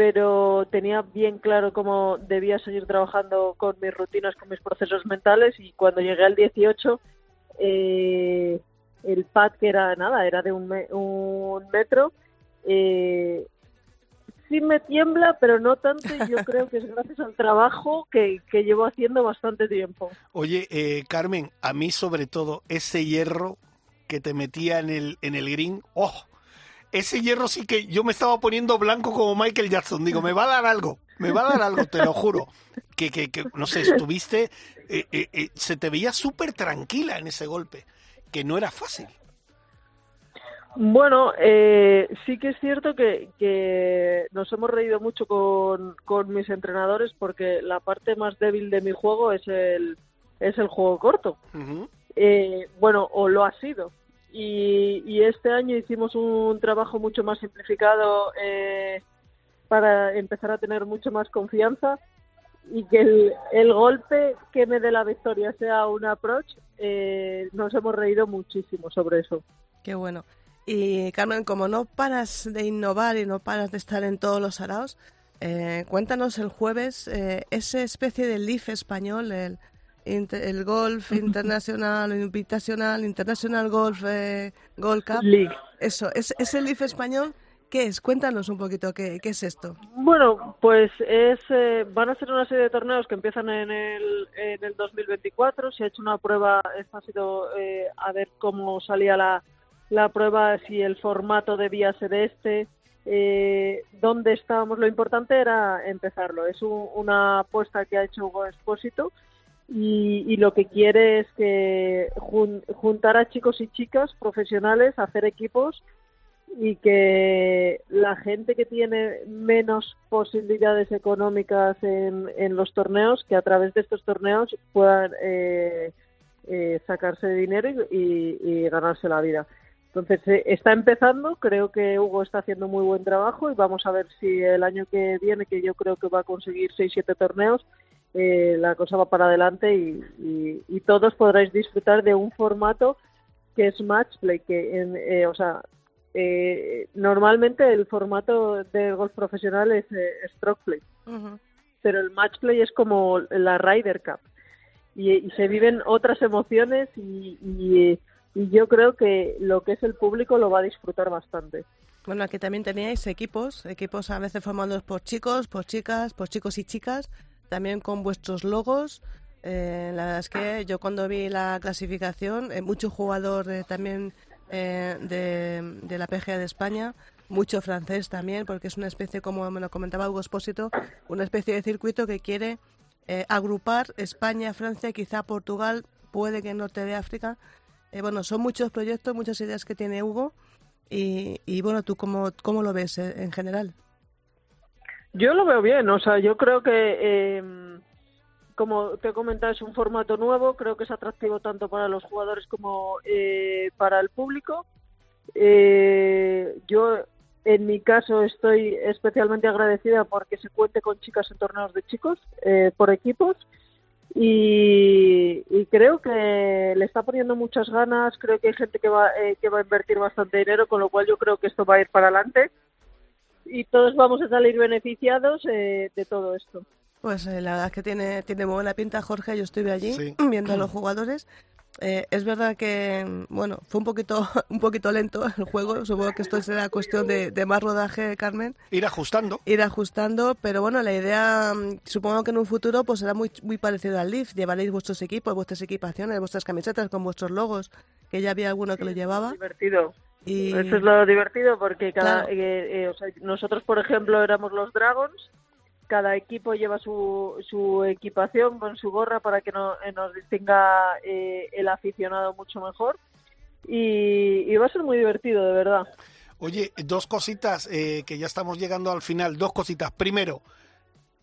pero tenía bien claro cómo debía seguir trabajando con mis rutinas, con mis procesos mentales y cuando llegué al 18 eh, el pad que era nada, era de un, me- un metro, eh, sí me tiembla, pero no tanto y yo creo que es gracias al trabajo que, que llevo haciendo bastante tiempo. Oye, eh, Carmen, a mí sobre todo ese hierro que te metía en el, en el green, ¡oh! Ese hierro sí que yo me estaba poniendo blanco como Michael Jackson. Digo, me va a dar algo, me va a dar algo, te lo juro. Que, que, que no sé, estuviste, eh, eh, eh, se te veía súper tranquila en ese golpe, que no era fácil. Bueno, eh, sí que es cierto que, que nos hemos reído mucho con, con mis entrenadores porque la parte más débil de mi juego es el, es el juego corto. eh, bueno, o lo ha sido. Y, y, este año hicimos un trabajo mucho más simplificado eh, para empezar a tener mucho más confianza y que el, golpe que me dé la victoria sea un approach, eh, nos hemos reído muchísimo sobre eso. Qué bueno. Y Carmen, como no paras de innovar y no paras de estar en todos los araos, eh, cuéntanos el jueves eh, esa especie de Leaf español, el, el Golf Internacional, Invitacional, International Golf eh, Gold Cup. League. Eso, es, ese Leaf español, ¿qué es? Cuéntanos un poquito, ¿qué, qué es esto? Bueno, pues es eh, van a ser una serie de torneos que empiezan en el, en el 2024. Se ha hecho una prueba, esta ha sido eh, a ver cómo salía la, la prueba, si el formato debía ser este, eh, dónde estábamos. Lo importante era empezarlo. Es un, una apuesta que ha hecho Hugo Espósito y, lo que quiere es que jun, juntar a chicos y chicas profesionales, hacer equipos y que la gente que tiene menos posibilidades económicas en, los torneos, que a través de estos torneos puedan eh, eh, sacarse dinero y, ganarse la vida. Entonces eh, está empezando, creo que Hugo está haciendo muy buen trabajo y vamos a ver si el año que viene, que yo creo que va a conseguir 6-7 torneos, eh, la cosa va para adelante y, y, y, todos podréis disfrutar de un formato que es match play, que en, eh, o sea, eh, normalmente el formato de golf profesional es eh, stroke play, uh -huh. pero el match play es como la Ryder Cup y, y se viven otras emociones y, y, yo creo que lo que es el público lo va a disfrutar bastante. Bueno, aquí también teníais equipos, equipos a veces formados por chicos, por chicas, por chicos y chicas, también con vuestros logos. Eh, la verdad es que yo cuando vi la clasificación, eh, mucho jugador eh, también eh, de, la PGA de España, mucho francés también, porque es una especie, como me lo comentaba Hugo Espósito, una especie de circuito que quiere eh, agrupar España, Francia, quizá Portugal, puede que Norte de África. Eh, bueno, son muchos proyectos, muchas ideas que tiene Hugo. Y, y bueno, ¿tú cómo, cómo lo ves en general? Yo lo veo bien, o sea, yo creo que, eh, como te he comentado, es un formato nuevo, creo que es atractivo tanto para los jugadores como eh, para el público. Eh, yo, en mi caso, estoy especialmente agradecida porque se cuente con chicas en torneos de chicos, eh, por equipos, y, y, creo que le está poniendo muchas ganas, creo que hay gente que va, eh, que va a invertir bastante dinero, con lo cual yo creo que esto va a ir para adelante y todos vamos a salir beneficiados eh, de todo esto. Pues eh, la verdad es que tiene, tiene muy buena pinta, Jorge. Yo estuve allí sí. viendo a los jugadores. Eh, es verdad que, bueno, fue un poquito, un poquito lento el juego. Supongo que esto será cuestión de, de, más rodaje, Carmen. Ir ajustando. Ir ajustando, pero bueno, la idea, supongo que en un futuro, pues será muy, muy parecido al Leaf. Llevaréis vuestros equipos, vuestras equipaciones, vuestras camisetas con vuestros logos, que ya había alguno que lo llevaba. Divertido. Y... Eso es lo divertido porque cada, claro. eh, eh, o sea, nosotros, por ejemplo, éramos los Dragons, cada equipo lleva su, su equipación con su gorra para que no, eh, nos distinga eh, el aficionado mucho mejor y, y, va a ser muy divertido, de verdad. Oye, dos cositas eh, que ya estamos llegando al final, dos cositas. Primero,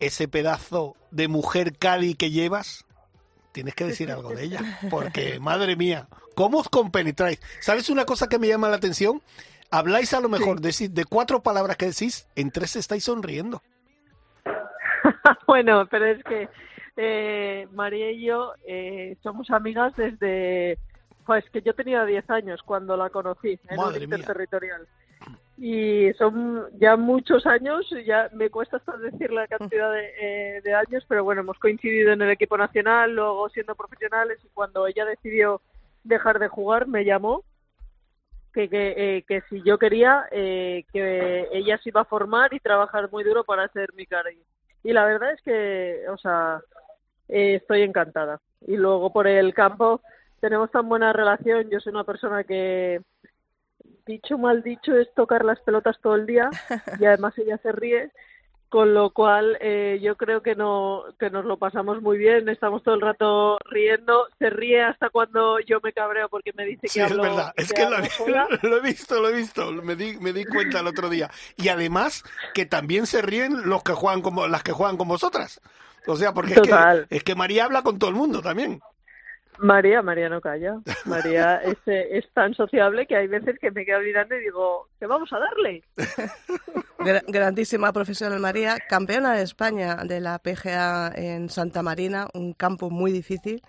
ese pedazo de mujer Cali que llevas, tienes que decir algo de ella, porque madre mía, ¿cómo os compenetráis? ¿Sabes una cosa que me llama la atención? Habláis a lo mejor sí. de, de, cuatro palabras que decís, en tres estáis sonriendo. bueno, pero es que eh, María y yo eh, somos amigas desde, pues que yo tenía 10 años cuando la conocí en un interterritorial. Y son ya muchos años, ya me cuesta hasta decir la cantidad de, eh, de, años, pero bueno, hemos coincidido en el equipo nacional, luego siendo profesionales y cuando ella decidió dejar de jugar me llamó que, que, eh, que si yo quería eh, que ella se iba a formar y trabajar muy duro para ser mi cara. Y la verdad es que, o sea, eh, estoy encantada. Y luego por el campo tenemos tan buena relación. Yo soy una persona que dicho mal dicho es tocar las pelotas todo el día y además ella se ríe con lo cual eh, yo creo que no que nos lo pasamos muy bien estamos todo el rato riendo se ríe hasta cuando yo me cabreo porque me dice que sí, es verdad es que, lo, lo, he visto lo he visto me di me di cuenta el otro día. Y además que también se ríen los que juegan como las que juegan con vosotras. O sea porque es que, es que María habla con todo el mundo también María, María no calla. María es, es, tan sociable que hay veces que me quedo mirando y digo, ¿qué vamos a darle? Grandísima profesional María, campeona de España de la PGA en Santa Marina, un campo muy difícil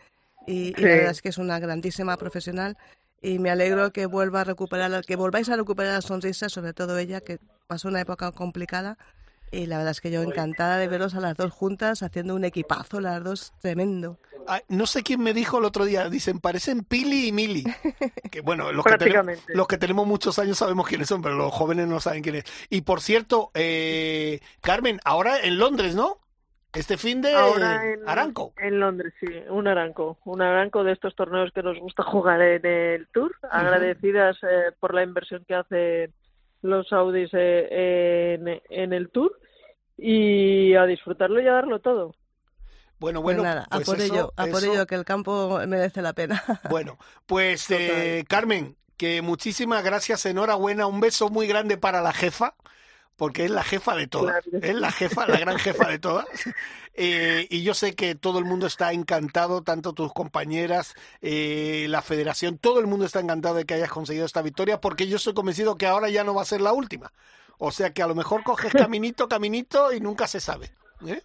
y, y la verdad es que es una grandísima profesional y me alegro que vuelva a recuperar, que volváis a recuperar la sonrisa, sobre todo ella que pasó una época complicada y la verdad es que yo encantada de veros a las dos juntas haciendo un equipazo, las dos tremendo. no sé quién me dijo el otro día, dicen, parecen Pili y Mili. Que bueno, los que, tenemos, los que tenemos muchos años sabemos quiénes son, pero los jóvenes no saben quiénes. Y por cierto, eh, Carmen, ahora en Londres, ¿no? Este fin de Aranco. En Londres, sí, un Aranco. Un Aranco de estos torneos que nos gusta jugar en el Tour. Agradecidas eh, por la inversión que hace los Saudis eh, en, en, el Tour y a disfrutarlo y a darlo todo. Bueno, bueno, pues nada, a por ello, a por ello que el campo merece la pena. Bueno, pues eh, Carmen, que muchísimas gracias, enhorabuena, un beso muy grande para la jefa, porque es la jefa de todas, es la jefa, la gran jefa de todas. Eh, y yo sé que todo el mundo está encantado, tanto tus compañeras, eh, la federación, todo el mundo está encantado de que hayas conseguido esta victoria, porque yo estoy convencido que ahora ya no va a ser la última. O sea que a lo mejor coges caminito, caminito y nunca se sabe. ¿eh?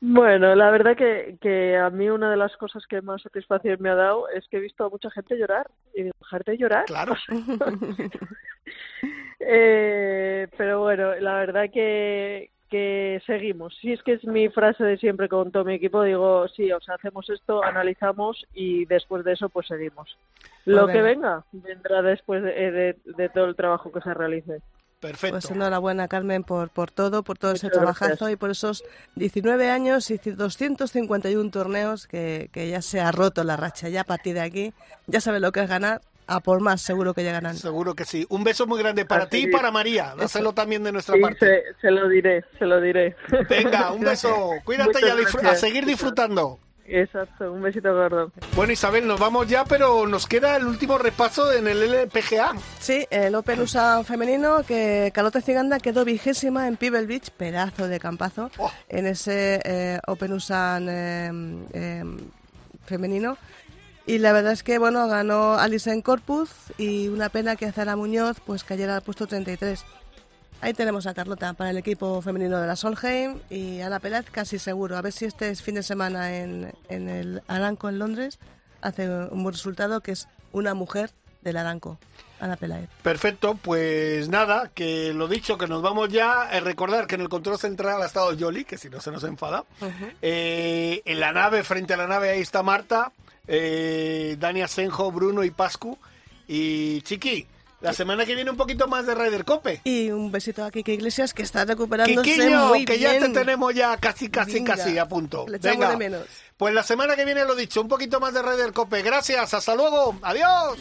Bueno, la verdad que, que a mí una de las cosas que más satisfacción me ha dado es que he visto a mucha gente llorar y dejarte llorar. Claro. eh, pero bueno, la verdad que, que seguimos. Si es que es mi frase de siempre con todo mi equipo, digo, sí, o sea, hacemos esto, analizamos y después de eso pues seguimos. Lo que venga vendrá después de, de, todo el trabajo que se realice. Perfecto. Pues enhorabuena, Carmen, por, por todo, por todo ese trabajazo y por esos 19 años y 251 torneos que, que ya se ha roto la racha. Ya a partir de aquí, ya sabes lo que es ganar a por más, seguro que llegarán. Seguro que sí. Un beso muy grande para ti y para María. Dáselo también de nuestra parte. Se, lo diré, se lo diré. Venga, un beso. Cuídate y a, seguir disfrutando. Exacto, un besito gordo. Bueno, Isabel, nos vamos ya, pero nos queda el último repaso en el LPGA. Sí, el Open USA femenino, que Carlota Ciganda quedó vigésima en Pebble Beach, pedazo de campazo, oh. en ese eh, Open USA eh, eh, femenino. Y la verdad es que, bueno, ganó Alison Corpus y una pena que Zara Muñoz pues cayera al puesto 33. Ahí tenemos a Carlota para el equipo femenino de la Solheim y Ana Pérez casi seguro. A ver si este fin de semana en, en el Aranco en Londres hace un buen resultado, que es una mujer del Aranco. Ana Peláez. Perfecto, pues nada, que lo dicho, que nos vamos ya. a recordar que en el control central ha estado Jolly, que si no se nos enfada. Eh, en la nave, frente a la nave, ahí está Marta eh, Dani Asenjo, Bruno y Pascu. Y Chiqui, la semana que viene un poquito más de Ryder Cope. Y un besito a Kike Iglesias que está recuperándose muy que ya te tenemos ya casi, casi, casi a punto. Venga. Pues la semana que viene lo dicho, un poquito más de Ryder Cope. Gracias, hasta luego. Adiós.